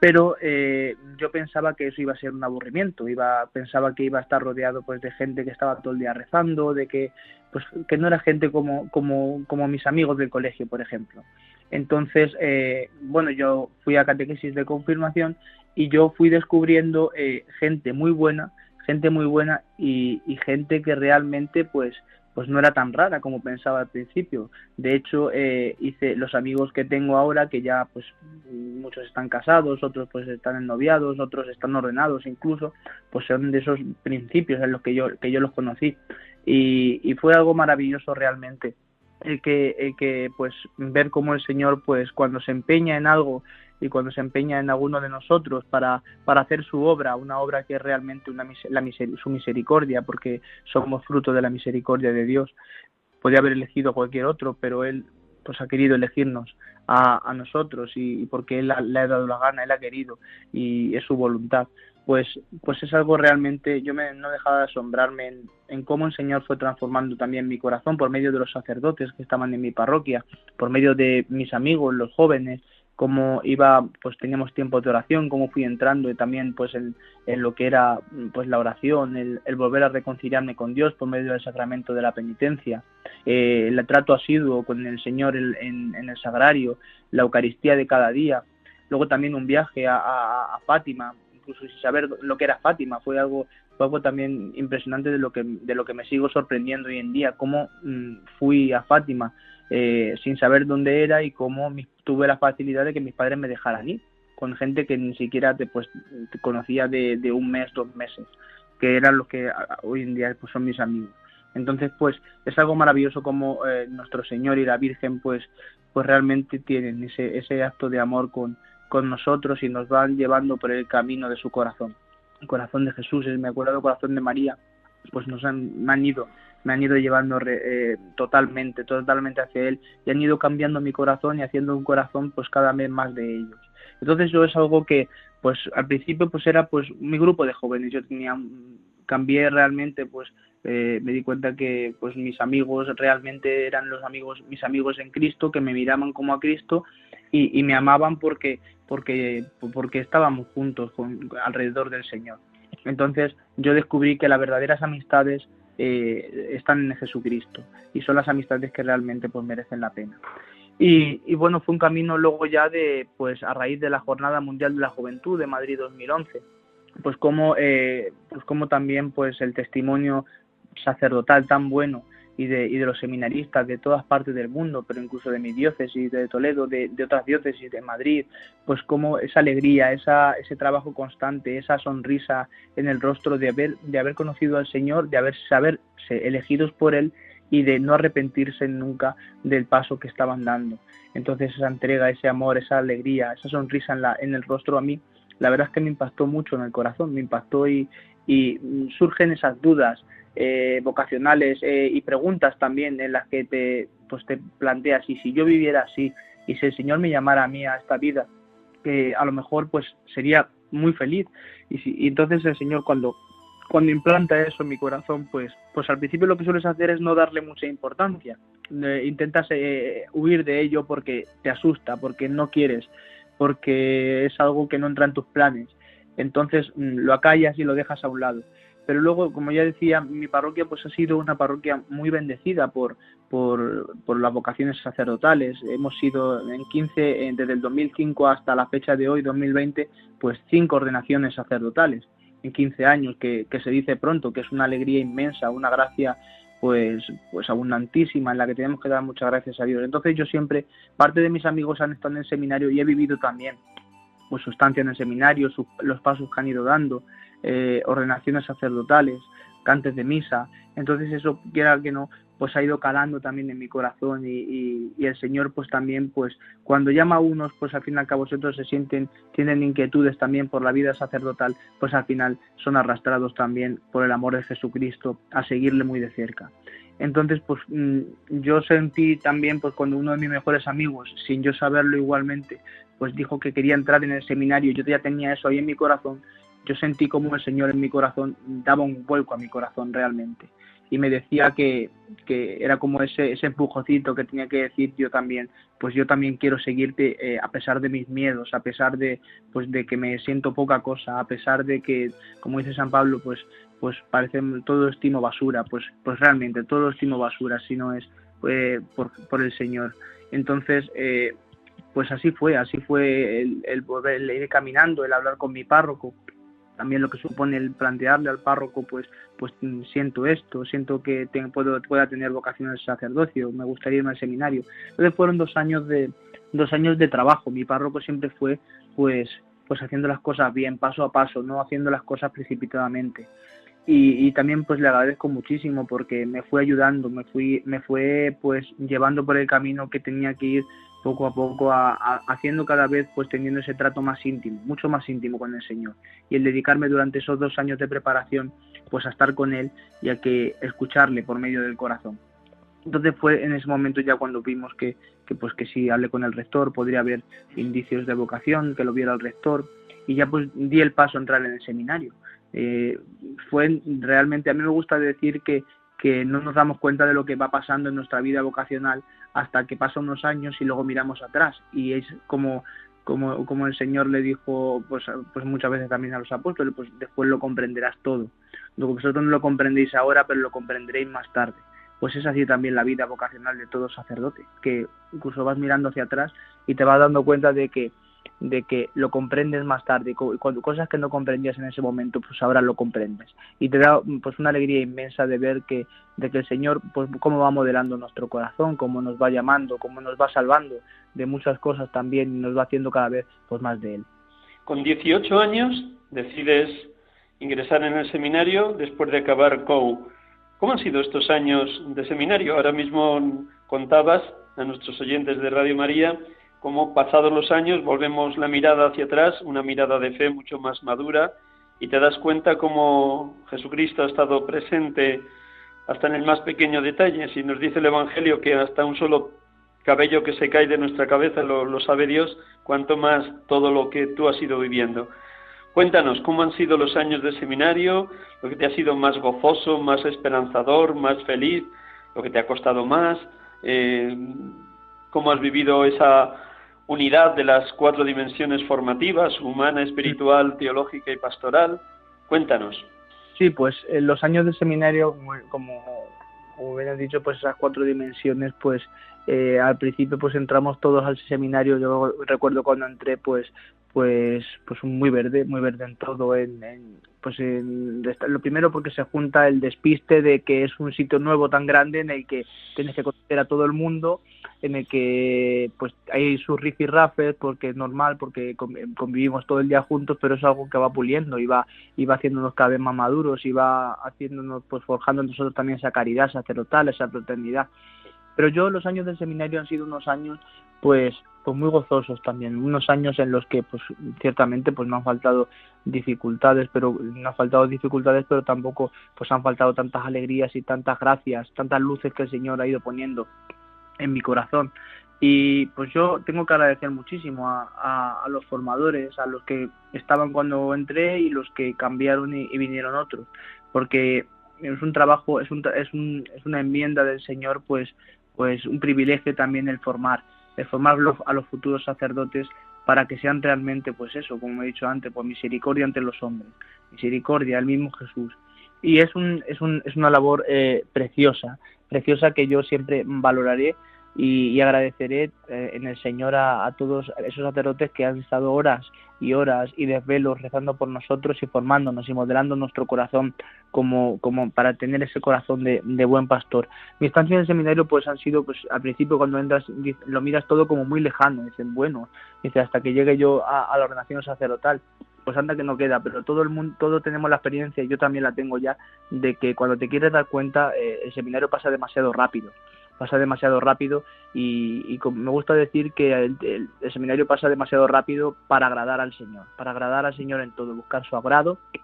pero eh, yo pensaba que eso iba a ser un aburrimiento, iba, pensaba que iba a estar rodeado pues de gente que estaba todo el día rezando, de que pues que no era gente como, como, como mis amigos del colegio, por ejemplo. Entonces, eh, bueno, yo fui a catequesis de confirmación y yo fui descubriendo gente muy buena, gente muy buena y gente que realmente pues pues no era tan rara como pensaba al principio. De hecho, eh, hice los amigos que tengo ahora, que ya pues muchos están casados, otros pues están ennoviados, otros están ordenados incluso, pues son de esos principios en los que yo, que yo los conocí. Y, y fue algo maravilloso realmente. El que, el que pues ver cómo el Señor pues cuando se empeña en algo y cuando se empeña en alguno de nosotros para, para hacer su obra, una obra que es realmente una, la su misericordia, porque somos fruto de la misericordia de Dios. Podría haber elegido cualquier otro, pero Él pues ha querido elegirnos a, a nosotros y, porque Él le ha dado la gana, Él ha querido y es su voluntad. Pues, pues es algo realmente, yo me, no dejaba de asombrarme en, en, cómo el Señor fue transformando también mi corazón por medio de los sacerdotes que estaban en mi parroquia, por medio de mis amigos, los jóvenes, cómo iba, pues teníamos tiempo de oración, cómo fui entrando y también pues en, lo que era pues la oración, el, volver a reconciliarme con Dios por medio del sacramento de la penitencia, eh, el trato asiduo con el Señor en, el sagrario, la Eucaristía de cada día, luego también un viaje a, Fátima, incluso sin saber lo que era Fátima, fue algo fue algo también impresionante de lo que de lo que me sigo sorprendiendo hoy en día, cómo mm, fui a Fátima eh, sin saber dónde era y cómo tuve la facilidad de que mis padres me dejaran ir, con gente que ni siquiera te, pues, conocía de, un mes, dos meses, que eran los que hoy en día pues, son mis amigos. Entonces, pues es algo maravilloso como eh, nuestro Señor y la Virgen, pues, pues realmente tienen ese, ese acto de amor con, con nosotros y nos van llevando por el camino de su corazón. El corazón de Jesús, me acuerdo del corazón de María, pues nos han, han ido me han ido llevando eh, totalmente, totalmente hacia él y han ido cambiando mi corazón y haciendo un corazón pues cada vez más de ellos. Entonces yo es algo que pues al principio pues era pues mi grupo de jóvenes, yo tenía cambié realmente pues eh, me di cuenta que pues mis amigos realmente eran los amigos mis amigos en Cristo que me miraban como a Cristo y, y me amaban porque porque porque estábamos juntos alrededor del Señor entonces yo descubrí que las verdaderas amistades eh, están en Jesucristo y son las amistades que realmente pues merecen la pena. Y, bueno, fue un camino luego ya de, pues a raíz de la Jornada Mundial de la Juventud de Madrid 2011, pues como, eh, pues como también pues el testimonio sacerdotal tan bueno y de, y de los seminaristas de todas partes del mundo, pero incluso de mi diócesis, de Toledo, de, de otras diócesis, de Madrid, pues como esa alegría, esa, ese trabajo constante, esa sonrisa en el rostro de haber, de haber conocido al Señor, de haber saber elegidos por Él y de no arrepentirse nunca del paso que estaban dando. Entonces esa entrega, ese amor, esa alegría, esa sonrisa en, la, en el rostro a mí, la verdad es que me impactó mucho en el corazón, me impactó y, y surgen esas dudas eh, vocacionales eh, y preguntas también en las que te, pues te planteas, y si yo viviera así, y si el Señor me llamara a mí a esta vida, que a lo mejor pues sería muy feliz. Y, si, entonces el Señor cuando cuando implanta eso en mi corazón, pues, pues al principio lo que sueles hacer es no darle mucha importancia. intentas eh, huir de ello porque te asusta, porque no quieres, porque es algo que no entra en tus planes. Entonces mm, lo acallas y lo dejas a un lado. Pero luego, como ya decía, mi parroquia pues ha sido una parroquia muy bendecida por, por, las vocaciones sacerdotales. Hemos sido en 15, desde el 2005 hasta la fecha de hoy, 2020, pues cinco ordenaciones sacerdotales en 15 años, que, se dice pronto, que es una alegría inmensa, una gracia pues, pues abundantísima en la que tenemos que dar muchas gracias a Dios. Entonces yo siempre, parte de mis amigos han estado en el seminario y he vivido también pues su estancia en el seminario, los pasos que han ido dando, eh, ordenaciones sacerdotales, cantes de misa. Entonces eso, quiera que no, pues ha ido calando también en mi corazón y, el Señor pues también pues cuando llama a unos pues al fin y al cabo vosotros se sienten, tienen inquietudes también por la vida sacerdotal, pues al final son arrastrados también por el amor de Jesucristo a seguirle muy de cerca. Entonces, pues mm, yo sentí también, pues cuando uno de mis mejores amigos, sin yo saberlo igualmente, pues dijo que quería entrar en el seminario, yo ya tenía eso ahí en mi corazón, yo sentí como el Señor en mi corazón daba un vuelco a mi corazón realmente y me decía que, que era como ese, ese empujocito que tenía que decir yo también, pues yo también quiero seguirte eh, a pesar de mis miedos, a pesar de, pues de que me siento poca cosa, a pesar de que, como dice San Pablo, pues, pues parece todo estimo basura, pues, pues realmente todo estimo basura, si no es eh, por, por, el Señor. Entonces, eh, pues así fue, así fue el, el, el, ir caminando, el hablar con mi párroco, también lo que supone el plantearle al párroco, pues, pues siento esto, siento que puedo, pueda tener vocación al sacerdocio, me gustaría irme al seminario. Entonces fueron dos años de, dos años de trabajo. Mi párroco siempre fue, pues, pues haciendo las cosas bien, paso a paso, no haciendo las cosas precipitadamente. Y, y, también pues le agradezco muchísimo porque me fue ayudando, me fui, me fue pues llevando por el camino que tenía que ir poco a poco haciendo cada vez pues teniendo ese trato más íntimo, mucho más íntimo con el Señor y el dedicarme durante esos dos años de preparación pues a estar con Él y a que escucharle por medio del corazón. Entonces fue en ese momento ya cuando vimos que, pues que si hablé con el rector podría haber indicios de vocación, que lo viera el rector y ya pues di el paso a entrar en el seminario. Eh, fue realmente, a mí me gusta decir que, que no nos damos cuenta de lo que va pasando en nuestra vida vocacional hasta que pasan unos años y luego miramos atrás. Y es como, como, como el Señor le dijo pues, pues muchas veces también a los apóstoles, pues después lo comprenderás todo. Lo que vosotros no lo comprendéis ahora, pero lo comprenderéis más tarde. Pues es así también la vida vocacional de todo sacerdote, que incluso vas mirando hacia atrás y te vas dando cuenta de que de que lo comprendes más tarde, cuando cosas que no comprendías en ese momento, pues ahora lo comprendes. Y te da pues una alegría inmensa de ver que, de que el Señor, pues cómo va modelando nuestro corazón, cómo nos va llamando, cómo nos va salvando de muchas cosas también y nos va haciendo cada vez pues más de Él. Con 18 años decides ingresar en el seminario después de acabar COU. ¿Cómo han sido estos años de seminario? Ahora mismo contabas a nuestros oyentes de Radio María como pasados los años volvemos la mirada hacia atrás, una mirada de fe mucho más madura, y te das cuenta cómo Jesucristo ha estado presente hasta en el más pequeño detalle. Si nos dice el Evangelio que hasta un solo cabello que se cae de nuestra cabeza lo, lo sabe Dios, cuanto más todo lo que tú has ido viviendo. Cuéntanos cómo han sido los años de seminario, lo que te ha sido más gozoso, más esperanzador, más feliz, lo que te ha costado más, eh, cómo has vivido esa unidad de las cuatro dimensiones formativas, humana, espiritual, teológica y pastoral. Cuéntanos. Sí, pues en los años de seminario, como como bien has dicho, pues esas cuatro dimensiones, pues eh, al principio pues entramos todos al seminario, yo recuerdo cuando entré pues pues pues muy verde, muy verde en todo, en, pues en, lo primero porque se junta el despiste de que es un sitio nuevo tan grande en el que tienes que conocer a todo el mundo, en el que pues hay sus rifirrafes porque es normal, porque convivimos todo el día juntos, pero es algo que va puliendo y va, y va haciéndonos cada vez más maduros y va haciéndonos pues forjando en nosotros también esa caridad sacerdotal, esa fraternidad. Pero yo los años del seminario han sido unos años pues pues muy gozosos también, unos años en los que pues ciertamente pues me han faltado dificultades, pero no han faltado dificultades, pero tampoco pues han faltado tantas alegrías y tantas gracias, tantas luces que el Señor ha ido poniendo en mi corazón. Y pues yo tengo que agradecer muchísimo a, a, los formadores, a los que estaban cuando entré y los que cambiaron y, vinieron otros, porque es un trabajo, es, un, es, un, es una enmienda del Señor, pues, pues un privilegio también el formar de formar a los futuros sacerdotes para que sean realmente, pues eso, como he dicho antes, pues misericordia ante los hombres, misericordia, el mismo Jesús. Y es, un, es, un, es una labor eh, preciosa, preciosa que yo siempre valoraré y, agradeceré eh, en el Señor a, todos esos sacerdotes que han estado horas y horas y desvelos rezando por nosotros y formándonos y modelando nuestro corazón como, como para tener ese corazón de, buen pastor. Mi estancia en el seminario pues han sido, pues al principio cuando entras lo miras todo como muy lejano, dicen, bueno, dice, hasta que llegue yo a, la ordenación sacerdotal, pues anda que no queda, pero todo el mundo, todo tenemos la experiencia, y yo también la tengo ya, de que cuando te quieres dar cuenta, eh, el seminario pasa demasiado rápido pasa demasiado rápido y, me gusta decir que el, seminario pasa demasiado rápido para agradar al Señor, para agradar al Señor en todo, buscar su agrado, que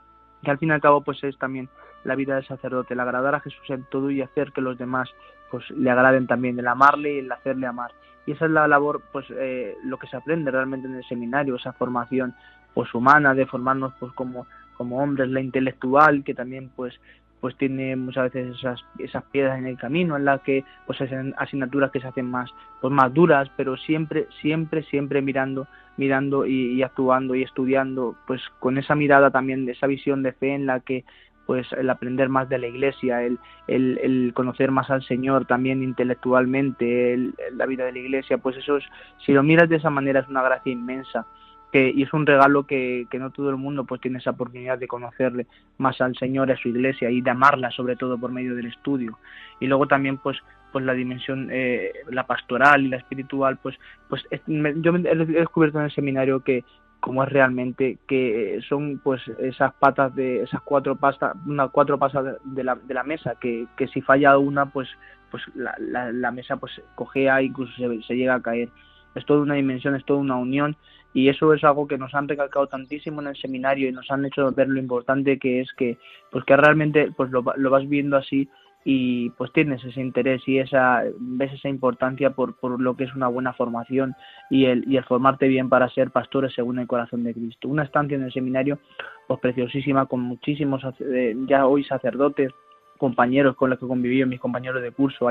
al fin y al cabo pues es también la vida del sacerdote, el agradar a Jesús en todo y hacer que los demás pues le agraden también, el amarle y el hacerle amar. Y esa es la labor, pues eh, lo que se aprende realmente en el seminario, esa formación pues humana, de formarnos pues como como hombres, la intelectual, que también pues pues tiene muchas veces esas, esas piedras en el camino en las que pues hacen asignaturas que se hacen más pues más duras pero siempre siempre siempre mirando mirando y, actuando y estudiando pues con esa mirada también de esa visión de fe en la que pues el aprender más de la iglesia el, el, el conocer más al Señor también intelectualmente el, la vida de la iglesia pues eso es, si lo miras de esa manera es una gracia inmensa y es un regalo que, que, no todo el mundo pues tiene esa oportunidad de conocerle más al Señor, a su iglesia y de amarla sobre todo por medio del estudio. Y luego también pues pues la dimensión eh, la pastoral y la espiritual pues pues yo he descubierto en el seminario que como es realmente que son pues esas patas de esas cuatro pastas una cuatro pasas de la, de la mesa que, que si falla una pues pues la, la, mesa pues cojea incluso se, se llega a caer es toda una dimensión es toda una unión y eso es algo que nos han recalcado tantísimo en el seminario y nos han hecho ver lo importante que es que pues que realmente pues lo, vas viendo así y pues tienes ese interés y esa ves esa importancia por, por lo que es una buena formación y el, y el formarte bien para ser pastores según el corazón de Cristo. Una estancia en el seminario pues preciosísima con muchísimos eh, ya hoy sacerdotes compañeros con los que conviví, mis compañeros de curso,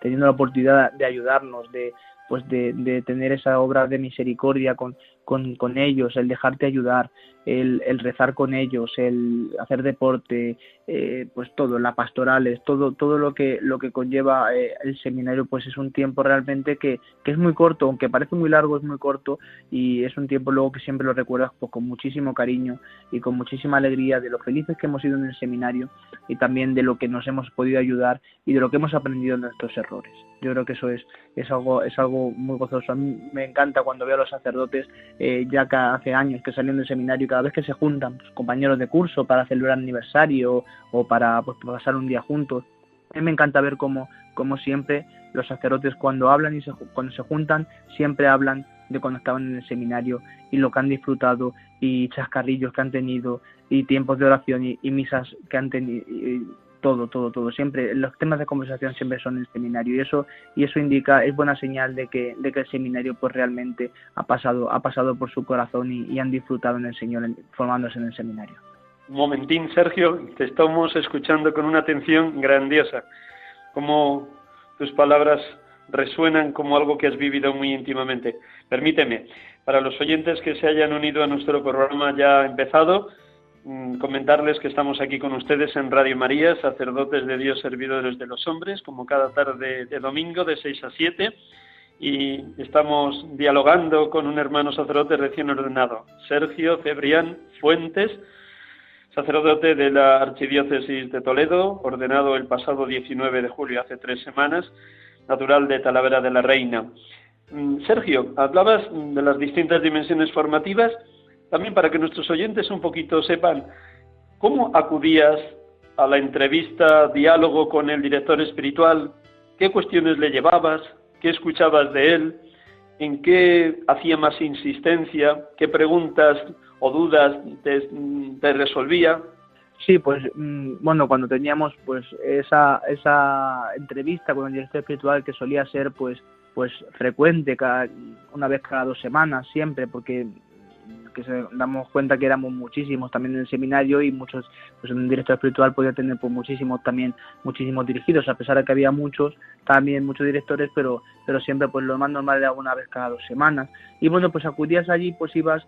teniendo la oportunidad de ayudarnos, de, pues de, de, tener esa obra de misericordia con, con, con ellos, el dejarte ayudar, el, el, rezar con ellos, el hacer deporte, eh, pues todo, la pastorales, todo, todo lo que lo que conlleva eh, el seminario, pues es un tiempo realmente que, que, es muy corto, aunque parece muy largo, es muy corto y es un tiempo luego que siempre lo recuerdas pues, con muchísimo cariño y con muchísima alegría de lo felices que hemos sido en el seminario y también de lo que nos hemos podido ayudar y de lo que hemos aprendido en nuestros errores. Yo creo que eso es, es algo, es algo muy gozoso. A mí me encanta cuando veo a los sacerdotes eh, ya que hace años que salen del seminario, cada vez que se juntan pues, compañeros de curso para celebrar aniversario o para pues, pasar un día juntos, a me encanta ver cómo, siempre los sacerdotes cuando hablan y se, cuando se juntan, siempre hablan de cuando estaban en el seminario y lo que han disfrutado y chascarrillos que han tenido y tiempos de oración y, misas que han tenido todo, todo, todo. Siempre, los temas de conversación siempre son el seminario y eso, y eso indica, es buena señal de que, de que el seminario pues realmente ha pasado, ha pasado por su corazón y, han disfrutado en el Señor formándose en el seminario. Un momentín, Sergio, te estamos escuchando con una atención grandiosa. Como tus palabras resuenan como algo que has vivido muy íntimamente. Permíteme, para los oyentes que se hayan unido a nuestro programa ya empezado, comentarles que estamos aquí con ustedes en Radio María, sacerdotes de Dios, servidores de los hombres, como cada tarde de domingo de 6 a 7, y estamos dialogando con un hermano sacerdote recién ordenado, Sergio Cebrián Fuentes, sacerdote de la Archidiócesis de Toledo, ordenado el pasado 19 de julio, hace tres semanas, natural de Talavera de la Reina. Mm, Sergio, hablabas de las distintas dimensiones formativas, también para que nuestros oyentes un poquito sepan cómo acudías a la entrevista, diálogo con el director espiritual, qué cuestiones le llevabas, qué escuchabas de él, en qué hacía más insistencia, qué preguntas o dudas te, resolvía. Sí, pues mm, bueno, cuando teníamos pues esa, esa entrevista con el director espiritual que solía ser pues pues frecuente, cada, una vez cada dos semanas siempre, porque que se damos cuenta que éramos muchísimos también en el seminario y muchos, pues en un director espiritual podía tener pues muchísimos también, muchísimos dirigidos, a pesar de que había muchos, también muchos directores, pero, pero siempre pues lo más normal era una vez cada dos semanas. Y bueno, pues acudías allí, pues ibas,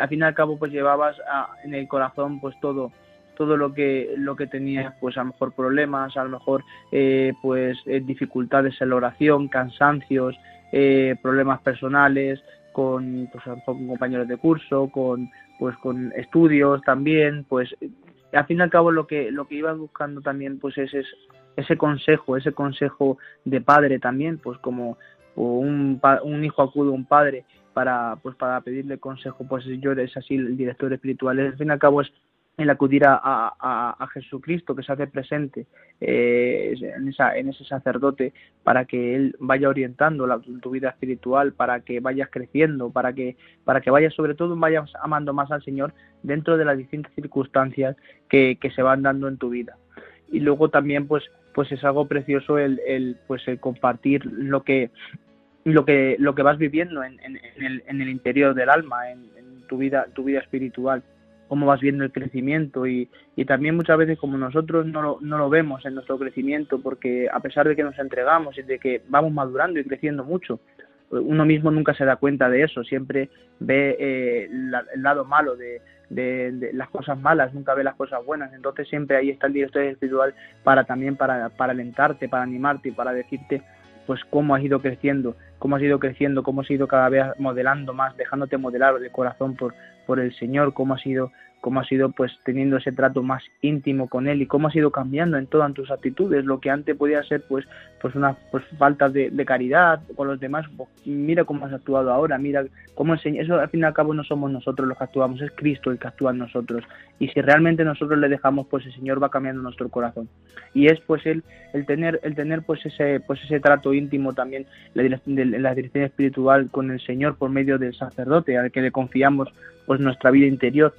al fin y al cabo pues llevabas en el corazón pues todo, todo lo que lo que tenías pues a lo mejor problemas a lo mejor eh, pues eh, dificultades en la oración cansancios eh, problemas personales con, pues, con compañeros de curso, con, pues, con estudios también, pues al fin y al cabo lo que, lo que ibas buscando también pues es, ese consejo, ese consejo de padre también, pues como un, un hijo acude a un padre para pues para pedirle consejo, pues yo es así el director espiritual, al fin y al cabo es el acudir a, a, Jesucristo que se hace presente eh, en, esa, en ese sacerdote para que él vaya orientando tu vida espiritual, para que vayas creciendo, para que, para que vayas sobre todo vayas amando más al Señor dentro de las distintas circunstancias que, que se van dando en tu vida. Y luego también pues pues es algo precioso el, el pues el compartir lo que lo que lo que vas viviendo en, en, el, en el interior del alma, en, en tu vida tu vida espiritual cómo vas viendo el crecimiento y, y también muchas veces como nosotros no lo, no lo vemos en nuestro crecimiento porque a pesar de que nos entregamos y de que vamos madurando y creciendo mucho, uno mismo nunca se da cuenta de eso, siempre ve eh, el lado malo de, las cosas malas, nunca ve las cosas buenas, entonces siempre ahí está el director espiritual para también para, para alentarte, para animarte y para decirte pues cómo has ido creciendo, cómo has ido creciendo, cómo has ido cada vez modelando más, dejándote modelar el corazón por, por el Señor, cómo has ido cómo has ido pues teniendo ese trato más íntimo con él y cómo has ido cambiando en todas tus actitudes lo que antes podía ser pues pues una pues falta de, caridad con los demás pues, mira cómo has actuado ahora mira cómo enseña eso al fin y al cabo no somos nosotros los que actuamos es Cristo el que actúa en nosotros. Y si realmente nosotros le dejamos pues el Señor va cambiando nuestro corazón. Y es pues el, el tener el tener pues ese pues ese trato íntimo también la dirección, la dirección espiritual con el Señor por medio del sacerdote al que le confiamos pues nuestra vida interior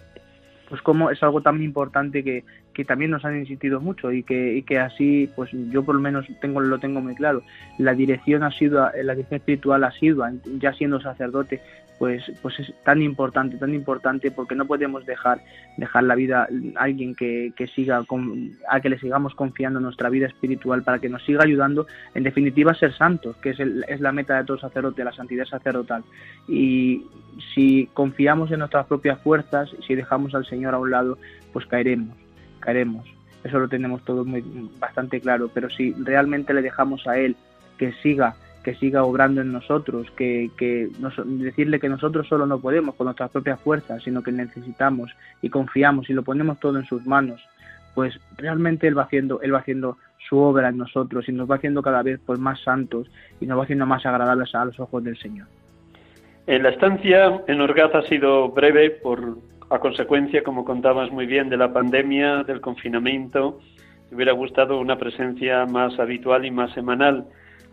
pues como es algo tan importante que, que también nos han insistido mucho y que, y que así pues yo por lo menos tengo lo tengo muy claro. La dirección ha sido la dirección espiritual ha sido ya siendo sacerdote pues pues es tan importante tan importante porque no podemos dejar dejar la vida a alguien que, que siga con, a que le sigamos confiando nuestra vida espiritual para que nos siga ayudando. En definitiva a ser santos que es, es la meta de todo sacerdote la santidad sacerdotal. Y si confiamos en nuestras propias fuerzas si dejamos al Señor a un lado pues caeremos caeremos. Eso lo tenemos todos muy bastante claro. Pero si realmente le dejamos a él que siga que siga obrando en nosotros, que, que decirle que nosotros solo no podemos con nuestras propias fuerzas, sino que necesitamos y confiamos y lo ponemos todo en sus manos, pues realmente él va haciendo, él va haciendo su obra en nosotros y nos va haciendo cada vez pues, más santos y nos va haciendo más agradables a los ojos del Señor. En la estancia en Orgaz ha sido breve por a consecuencia, como contabas muy bien, de la pandemia, del confinamiento. Me hubiera gustado una presencia más habitual y más semanal.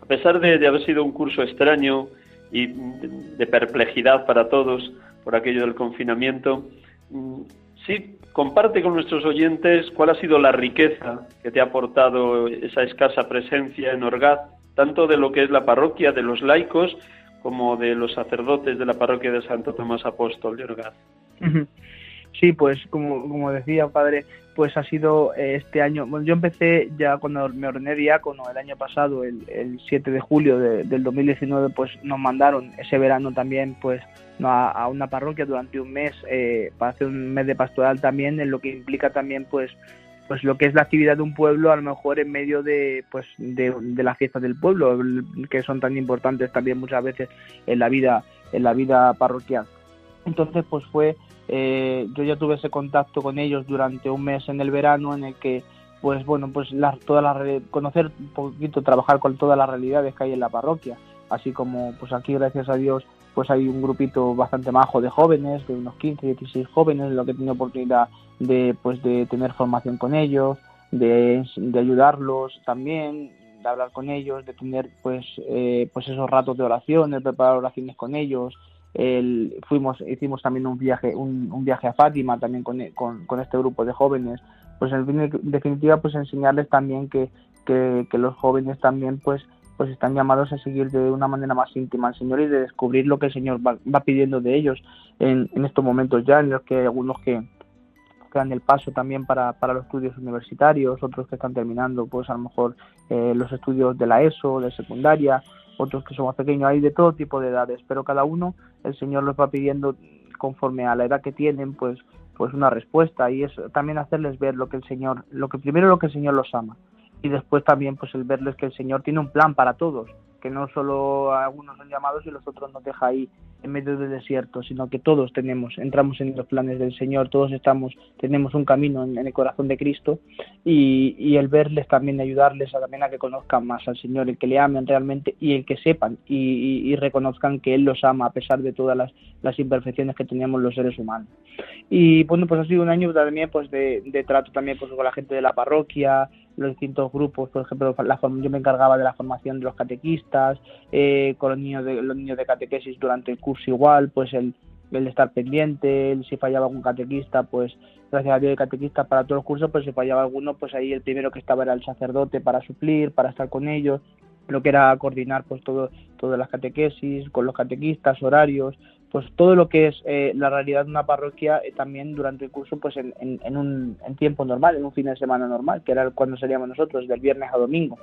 A pesar de, haber sido un curso extraño y de, perplejidad para todos por aquello del confinamiento, mm, sí comparte con nuestros oyentes cuál ha sido la riqueza que te ha aportado esa escasa presencia en Orgaz, tanto de lo que es la parroquia de los laicos como de los sacerdotes de la parroquia de Santo Tomás Apóstol de Orgaz. Sí, pues como, como decía padre, pues ha sido eh, este año, yo empecé ya cuando me ordené diácono el año pasado, el, el 7 de julio del 2019, pues nos mandaron ese verano también pues a, una parroquia durante un mes eh, para hacer un mes de pastoral también, en lo que implica también pues pues lo que es la actividad de un pueblo a lo mejor en medio de pues de, de las fiestas del pueblo que son tan importantes también muchas veces en la vida en la vida parroquial. Entonces pues fue eh, yo ya tuve ese contacto con ellos durante un mes en el verano en el que pues bueno pues la, toda la conocer un poquito trabajar con todas las realidades que hay en la parroquia. Así como pues aquí gracias a Dios pues hay un grupito bastante majo de jóvenes de unos 15 16 jóvenes en lo que he tenido oportunidad de pues de tener formación con ellos de, de ayudarlos también de hablar con ellos de tener pues eh, pues esos ratos de oración de preparar oraciones con ellos el, fuimos, hicimos también un viaje, un, viaje a Fátima también con, con, este grupo de jóvenes. Pues en definitiva, pues enseñarles también que, que, los jóvenes también pues pues están llamados a seguir de una manera más íntima al Señor y de descubrir lo que el Señor va, pidiendo de ellos en, estos momentos ya, en los que algunos que, dan el paso también para, para los estudios universitarios, otros que están terminando pues a lo mejor eh, los estudios de la ESO, de secundaria, otros que son más pequeños, hay de todo tipo de edades, pero cada uno el Señor los va pidiendo conforme a la edad que tienen, pues pues una respuesta y es también hacerles ver lo que el Señor, lo que primero lo que el Señor los ama y después también pues el verles que el Señor tiene un plan para todos, que no solo algunos son llamados y los otros nos deja ahí en medio del desierto, sino que todos tenemos, entramos en los planes del Señor, todos estamos, tenemos un camino en, el corazón de Cristo y, el verles también, ayudarles a, también a que conozcan más al Señor, el que le amen realmente y el que sepan y, reconozcan que Él los ama a pesar de todas las, imperfecciones que teníamos los seres humanos. Y bueno, pues ha sido un año también pues de, trato también pues, con la gente de la parroquia, los distintos grupos, por ejemplo, la, yo me encargaba de la formación de los catequistas, eh, con los niños de los niños de catequesis durante el curso igual, pues el, el estar pendiente, el, si fallaba algún catequista, pues gracias a Dios el catequista para todos los cursos, pues si fallaba alguno, pues ahí el primero que estaba era el sacerdote para suplir, para estar con ellos, lo que era coordinar pues todo todas las catequesis con los catequistas horarios pues todo lo que es eh, la realidad de una parroquia eh, también durante el curso pues en, en, un en tiempo normal en un fin de semana normal que era cuando seríamos nosotros del viernes a domingo.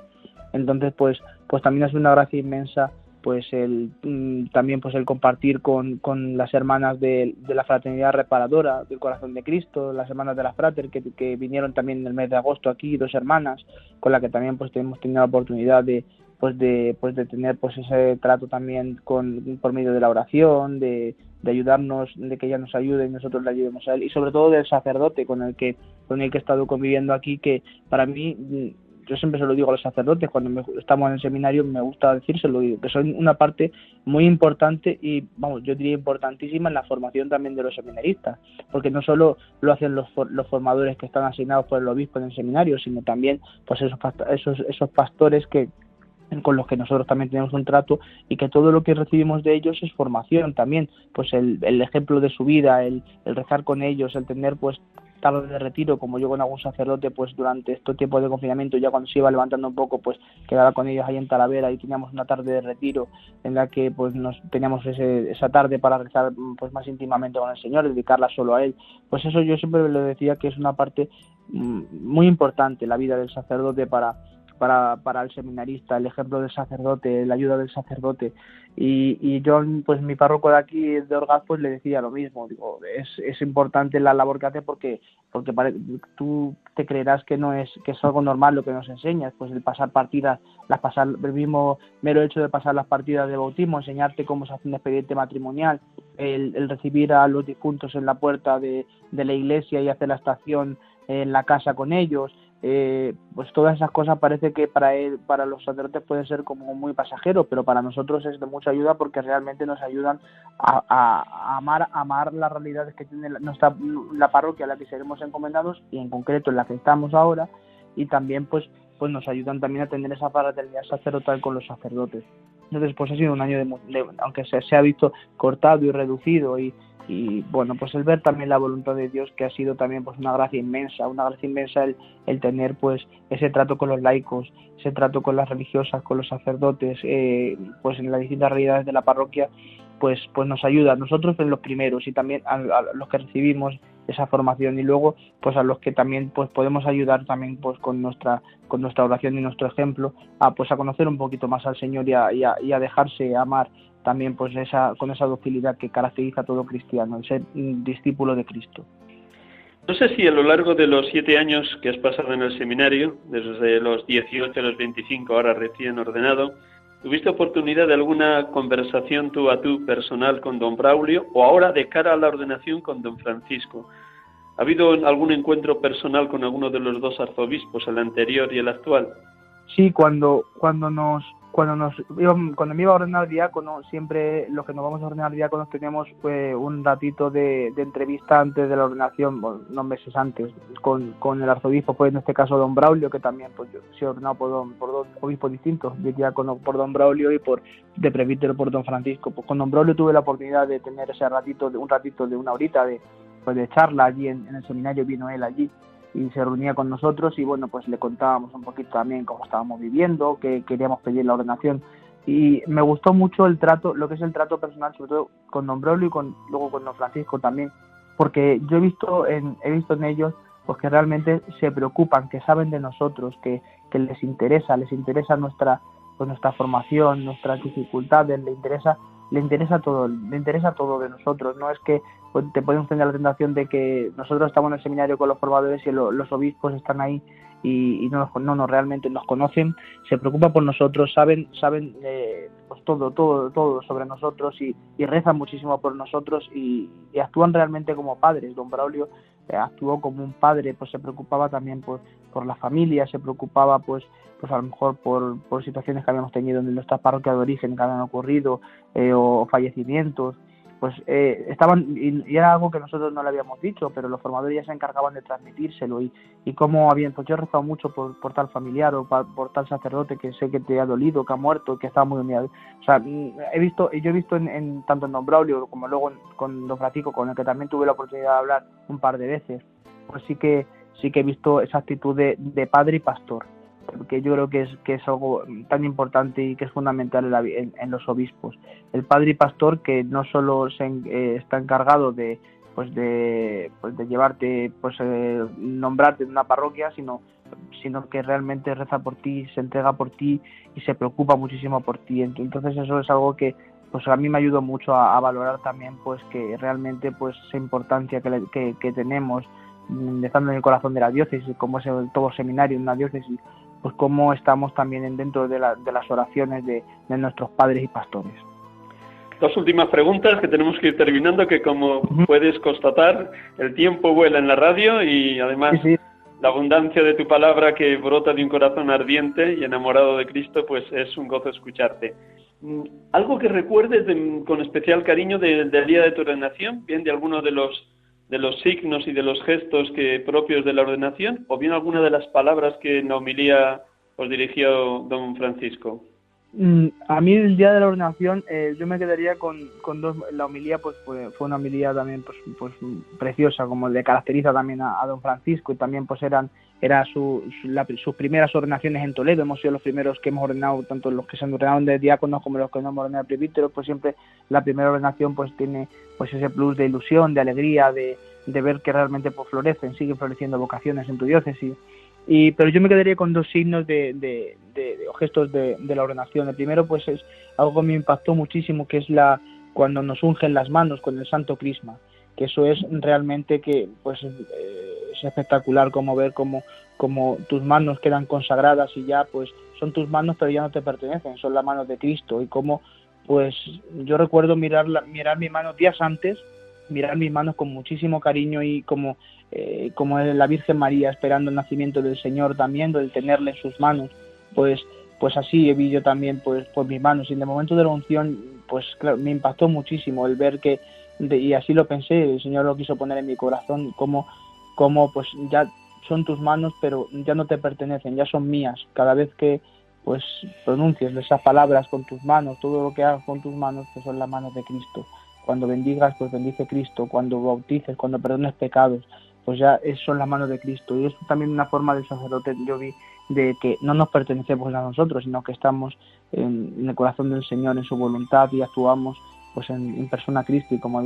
Entonces pues pues también es una gracia inmensa pues el mm, también pues el compartir con, con las hermanas de, de, la fraternidad reparadora del corazón de Cristo las hermanas de la frater que, que vinieron también en el mes de agosto aquí dos hermanas con las que también pues hemos tenido la oportunidad de pues de pues de tener pues ese trato también con por medio de la oración de, de ayudarnos de que ella nos ayude y nosotros le ayudemos a él y sobre todo del sacerdote con el que con el que he estado conviviendo aquí que para mí mm, yo siempre se lo digo a los sacerdotes cuando estamos en el seminario me gusta decírselo que son una parte muy importante y vamos yo diría importantísima en la formación también de los seminaristas porque no solo lo hacen los, los formadores que están asignados por el obispo en el seminario sino también pues esos esos esos pastores que con los que nosotros también tenemos un trato y que todo lo que recibimos de ellos es formación también, pues el, ejemplo de su vida, el, el, rezar con ellos, el tener pues tarde de retiro, como yo con algún sacerdote, pues durante estos tiempos de confinamiento, ya cuando se iba levantando un poco, pues quedaba con ellos ahí en Talavera y teníamos una tarde de retiro en la que pues nos teníamos ese, esa tarde para rezar pues más íntimamente con el Señor, dedicarla solo a Él. Pues eso yo siempre le decía que es una parte mm, muy importante la vida del sacerdote para para, para el seminarista, el ejemplo del sacerdote, la ayuda del sacerdote. Y, y yo, pues mi párroco de aquí, de Orgaz, pues le decía lo mismo. Digo, es, es importante la labor que hace porque, porque tú te creerás que no es, que es algo normal lo que nos enseñas, pues el pasar partidas, las pasar, el mismo mero hecho de pasar las partidas de bautismo, enseñarte cómo se hace un expediente matrimonial, el, el recibir a los difuntos en la puerta de, de la iglesia y hacer la estación en la casa con ellos, eh, pues todas esas cosas parece que para para los sacerdotes puede ser como muy pasajero, pero para nosotros es de mucha ayuda porque realmente nos ayudan a, amar, amar las realidades que tiene nuestra, la parroquia a la que seremos encomendados y en concreto en la que estamos ahora y también pues pues nos ayudan también a tener esa fraternidad sacerdotal con los sacerdotes. Entonces pues ha sido un año de, aunque se, ha visto cortado y reducido y bueno pues el ver también la voluntad de Dios que ha sido también pues una gracia inmensa una gracia inmensa el, el tener pues ese trato con los laicos ese trato con las religiosas con los sacerdotes eh, pues en las distintas realidades de la parroquia pues pues nos ayuda nosotros en los primeros y también a, los que recibimos esa formación y luego pues a los que también pues podemos ayudar también pues con nuestra con nuestra oración y nuestro ejemplo a pues a conocer un poquito más al Señor y a, y a, dejarse amar también pues esa con esa docilidad que caracteriza a todo cristiano el ser discípulo de Cristo no sé si a lo largo de los siete años que has pasado en el seminario, desde los 18 a los 25, ahora recién ordenado, ¿tuviste oportunidad de alguna conversación tú a tú personal con don Braulio o ahora de cara a la ordenación con don Francisco? ¿Ha habido algún encuentro personal con alguno de los dos arzobispos, el anterior y el actual? Sí, cuando, cuando nos cuando nos cuando me iba a ordenar diácono, siempre los que nos vamos a ordenar diáconos teníamos pues, un ratito de, entrevista antes de la ordenación, unos meses antes, con, con el arzobispo, pues en este caso don Braulio, que también pues yo soy ordenado por, dos obispos distintos, de diácono por don Braulio y por de presbítero por don Francisco. Pues con don Braulio tuve la oportunidad de tener ese ratito, de un ratito de una horita de, pues, de charla allí en el seminario, vino él allí y se reunía con nosotros y bueno, pues le contábamos un poquito también cómo estábamos viviendo, que queríamos pedir la ordenación. Y me gustó mucho el trato, lo que es el trato personal, sobre todo con Don y con, luego con Don Francisco también, porque yo he visto en, he visto en ellos pues que realmente se preocupan, que saben de nosotros, que, que les interesa, les interesa nuestra, pues nuestra formación, nuestras dificultades, les interesa le interesa todo, le interesa todo de nosotros. No es que pues, te podemos tener la tentación de que nosotros estamos en el seminario con los formadores y los obispos están ahí y, no, no, no, realmente nos conocen, se preocupan por nosotros, saben, saben eh, pues todo, todo, todo sobre nosotros y, rezan muchísimo por nosotros y, actúan realmente como padres. Don Braulio actuó como un padre, pues se preocupaba también por, por la familia, se preocupaba pues pues a lo mejor por, por situaciones que habíamos tenido en nuestra parroquia de origen que habían ocurrido eh, o fallecimientos pues eh, estaban y, era algo que nosotros no le habíamos dicho pero los formadores ya se encargaban de transmitírselo. Y, y cómo habían pues yo he rezado mucho por, por tal familiar o por, tal sacerdote que sé que te ha dolido que ha muerto que estaba muy unido o sea he visto yo he visto en, tanto en Don Braulio como luego con Don Francisco con el que también tuve la oportunidad de hablar un par de veces pues sí que sí que he visto esa actitud de, de padre y pastor que yo creo que es, que es algo tan importante y que es fundamental en, los obispos. El padre y pastor que no solo eh, está encargado de, pues de, pues de llevarte, pues eh, nombrarte en una parroquia, sino, sino que realmente reza por ti, se entrega por ti y se preocupa muchísimo por ti. Entonces eso es algo que pues a mí me ayudó mucho a, valorar también pues que realmente pues esa importancia que, que, que tenemos estando en el corazón de la diócesis, como es todo seminario en una diócesis, pues cómo estamos también dentro de, las oraciones de, nuestros padres y pastores. Dos últimas preguntas que tenemos que ir terminando, que como puedes constatar, el tiempo vuela en la radio y además la abundancia de tu palabra que brota de un corazón ardiente y enamorado de Cristo, pues es un gozo escucharte. Mm, ¿Algo que recuerdes con especial cariño del día de tu ordenación? Bien, de alguno de los de los signos y de los gestos que propios de la ordenación, o bien alguna de las palabras que en la homilía os dirigió don Francisco? Mm, a mí el día de la ordenación eh, yo me quedaría con, con, dos, la homilía pues fue, una homilía también pues, pues preciosa como le caracteriza también a, don Francisco y también pues eran era su, sus primeras ordenaciones en Toledo. Hemos sido los primeros que hemos ordenado tanto los que se han ordenado de diáconos como los que no hemos ordenado de presbíteros pues siempre la primera ordenación pues tiene pues ese plus de ilusión de alegría de, de ver que realmente pues florecen siguen floreciendo vocaciones en tu diócesis. Y, pero yo me quedaría con dos signos de, de, de, gestos de, la ordenación. El primero, pues, es algo que me impactó muchísimo, que es la cuando nos ungen las manos con el Santo Crisma, que eso es realmente que, pues, eh, es espectacular como ver cómo, como tus manos quedan consagradas y ya, pues, son tus manos, pero ya no te pertenecen, son las manos de Cristo. Y como, pues, yo recuerdo mirar, la, mirar mi mano días antes, mirar mis manos con muchísimo cariño y como eh, como la Virgen María esperando el nacimiento del Señor también, el tenerle en sus manos, pues pues así vi yo también pues por mis manos. Y en el momento de la unción pues claro, me impactó muchísimo el ver que y así lo pensé, el Señor lo quiso poner en mi corazón como como pues ya son tus manos pero ya no te pertenecen, ya son mías, cada vez que pues pronuncies esas palabras con tus manos, todo lo que hagas con tus manos pues son las manos de Cristo. Cuando bendigas, pues bendice Cristo, cuando bautices, cuando perdones pecados, pues ya son las manos de Cristo. Y es también una forma del sacerdote, yo vi, de que no nos pertenecemos a nosotros, sino que estamos en, el corazón del Señor, en su voluntad y actuamos pues en, persona Cristo y como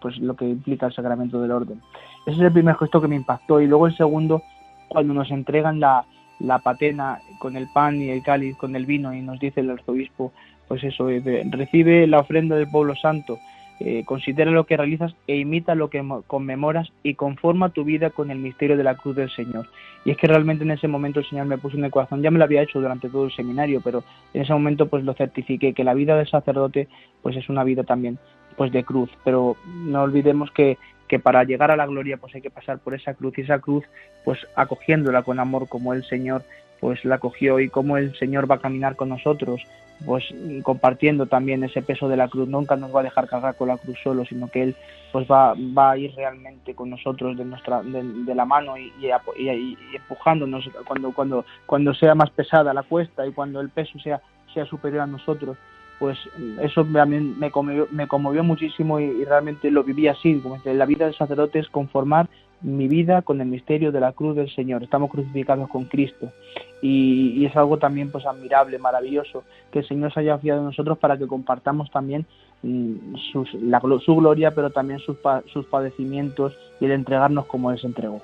pues lo que implica el sacramento del orden. Ese es el primer gesto que me impactó y luego el segundo cuando nos entregan la, la patena con el pan y el cáliz con el vino y nos dice el arzobispo pues eso recibe la ofrenda del pueblo santo eh, considera lo que realizas e imita lo que conmemoras y conforma tu vida con el misterio de la cruz del Señor. Y es que realmente en ese momento el Señor me puso en el corazón, ya me lo había hecho durante todo el seminario, pero en ese momento pues lo certifiqué, que la vida del sacerdote pues es una vida también pues de cruz, pero no olvidemos que, que para llegar a la gloria pues hay que pasar por esa cruz y esa cruz pues acogiéndola con amor como el Señor pues la acogió y como el Señor va a caminar con nosotros pues compartiendo también ese peso de la cruz, nunca nos va a dejar cargar con la cruz solo, sino que Él pues va, va a ir realmente con nosotros de nuestra de, la mano y, y, empujándonos cuando, cuando, cuando sea más pesada la cuesta y cuando el peso sea, sea superior a nosotros. Pues eso también me conmovió, me conmovió muchísimo y, realmente lo viví así, como la vida del sacerdote es conformar mi vida con el misterio de la cruz del Señor. Estamos crucificados con Cristo y, es algo también pues admirable, maravilloso que el Señor se haya fiado en nosotros para que compartamos también mm, su gloria, pero también sus, sus padecimientos y el entregarnos como Él se entregó.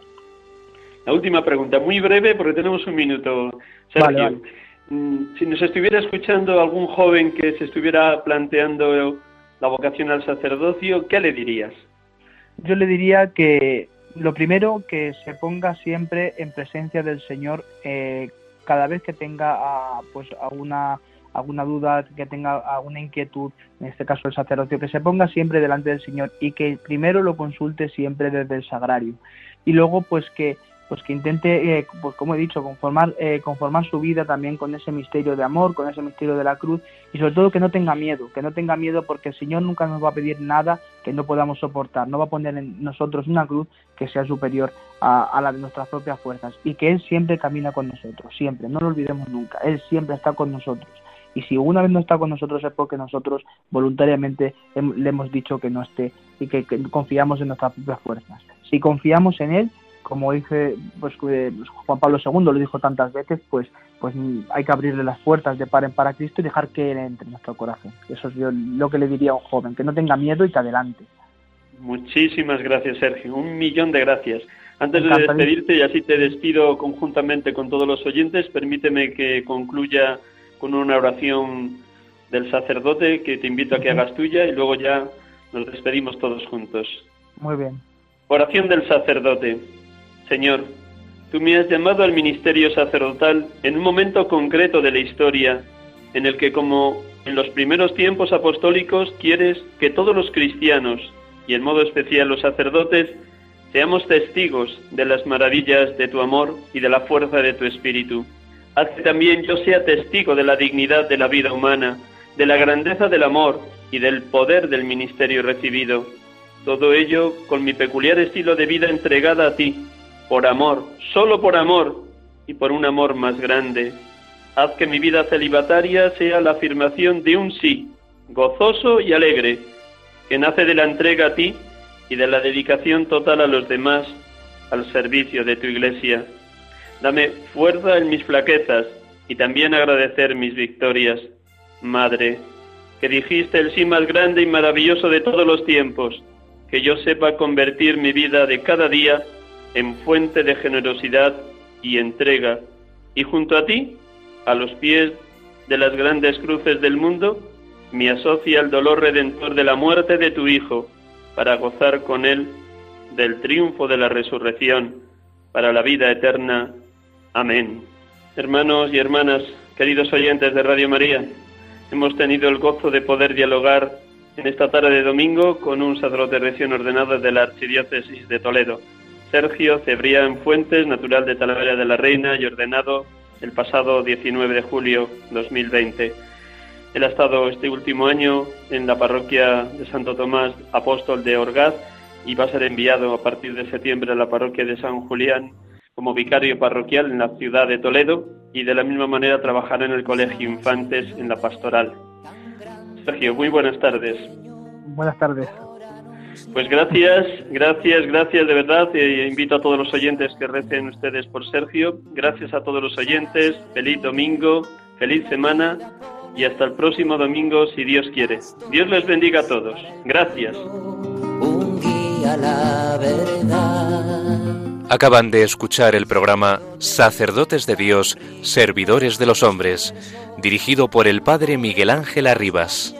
La última pregunta, muy breve porque tenemos un minuto, Sergio. Mm, si nos estuviera escuchando algún joven que se estuviera planteando la vocación al sacerdocio, ¿qué le dirías? Yo le diría que lo primero, que se ponga siempre en presencia del Señor eh, cada vez que tenga ah, pues alguna alguna duda, que tenga alguna inquietud, en este caso el sacerdocio, que se ponga siempre delante del Señor y que primero lo consulte siempre desde el sagrario. Y luego pues que pues que intente, eh, pues como he dicho, conformar, eh, conformar su vida también con ese misterio de amor, con ese misterio de la cruz y sobre todo que no tenga miedo, que no tenga miedo porque el Señor nunca nos va a pedir nada que no podamos soportar, no va a poner en nosotros una cruz que sea superior a, la de nuestras propias fuerzas y que Él siempre camina con nosotros, siempre, no lo olvidemos nunca, Él siempre está con nosotros. Y si una vez no está con nosotros es porque nosotros voluntariamente le hemos dicho que no esté y que confiamos en nuestras propias fuerzas. Si confiamos en Él, como dice pues, Juan Pablo II, lo dijo tantas veces, pues, pues hay que abrirle las puertas de par en para Cristo y dejar que Él entre en nuestro corazón. Eso es lo que le diría a un joven, que no tenga miedo y que adelante. Muchísimas gracias, Sergio. Un millón de gracias. Antes de despedirte, y así te despido conjuntamente con todos los oyentes, permíteme que concluya con una oración del sacerdote que te invito a que hagas tuya y luego ya nos despedimos todos juntos. Muy bien. Oración del sacerdote. Señor, tú me has llamado al ministerio sacerdotal en un momento concreto de la historia, en el que como en los primeros tiempos apostólicos quieres que todos los cristianos, y en modo especial los sacerdotes, seamos testigos de las maravillas de tu amor y de la fuerza de tu espíritu. Haz que también yo sea testigo de la dignidad de la vida humana, de la grandeza del amor y del poder del ministerio recibido. Todo ello con mi peculiar estilo de vida entregada a ti, por amor, solo por amor y por un amor más grande. Haz que mi vida celibataria sea la afirmación de un sí, gozoso y alegre, que nace de la entrega a ti y de la dedicación total a los demás al servicio de tu iglesia. Dame fuerza en mis flaquezas y también agradecer mis victorias. Madre, que dijiste el sí más grande y maravilloso de todos los tiempos, que yo sepa convertir mi vida de cada día en fuente de generosidad y entrega, y junto a ti, a los pies de las grandes cruces del mundo, me asocia el dolor redentor de la muerte de tu Hijo, para gozar con él del triunfo de la resurrección, para la vida eterna. Amén. Hermanos y hermanas, queridos oyentes de Radio María, hemos tenido el gozo de poder dialogar en esta tarde de domingo con un sacerdote recién ordenado de la Archidiócesis de Toledo. Sergio Cebrián Fuentes, natural de Talavera de la Reina y ordenado el pasado 19 de julio 2020. Él ha estado este último año en la parroquia de Santo Tomás Apóstol de Orgaz y va a ser enviado a partir de septiembre a la parroquia de San Julián como vicario parroquial en la ciudad de Toledo y de la misma manera trabajará en el Colegio Infantes en la Pastoral. Sergio, muy buenas tardes. Buenas tardes. Pues gracias, gracias, gracias de verdad. E invito a todos los oyentes que recen ustedes por Sergio. Gracias a todos los oyentes. Feliz domingo, feliz semana y hasta el próximo domingo si Dios quiere. Dios les bendiga a todos. Gracias. Un guía a la verdad. Acaban de escuchar el programa Sacerdotes de Dios, Servidores de los Hombres, dirigido por el Padre Miguel Ángel Arribas.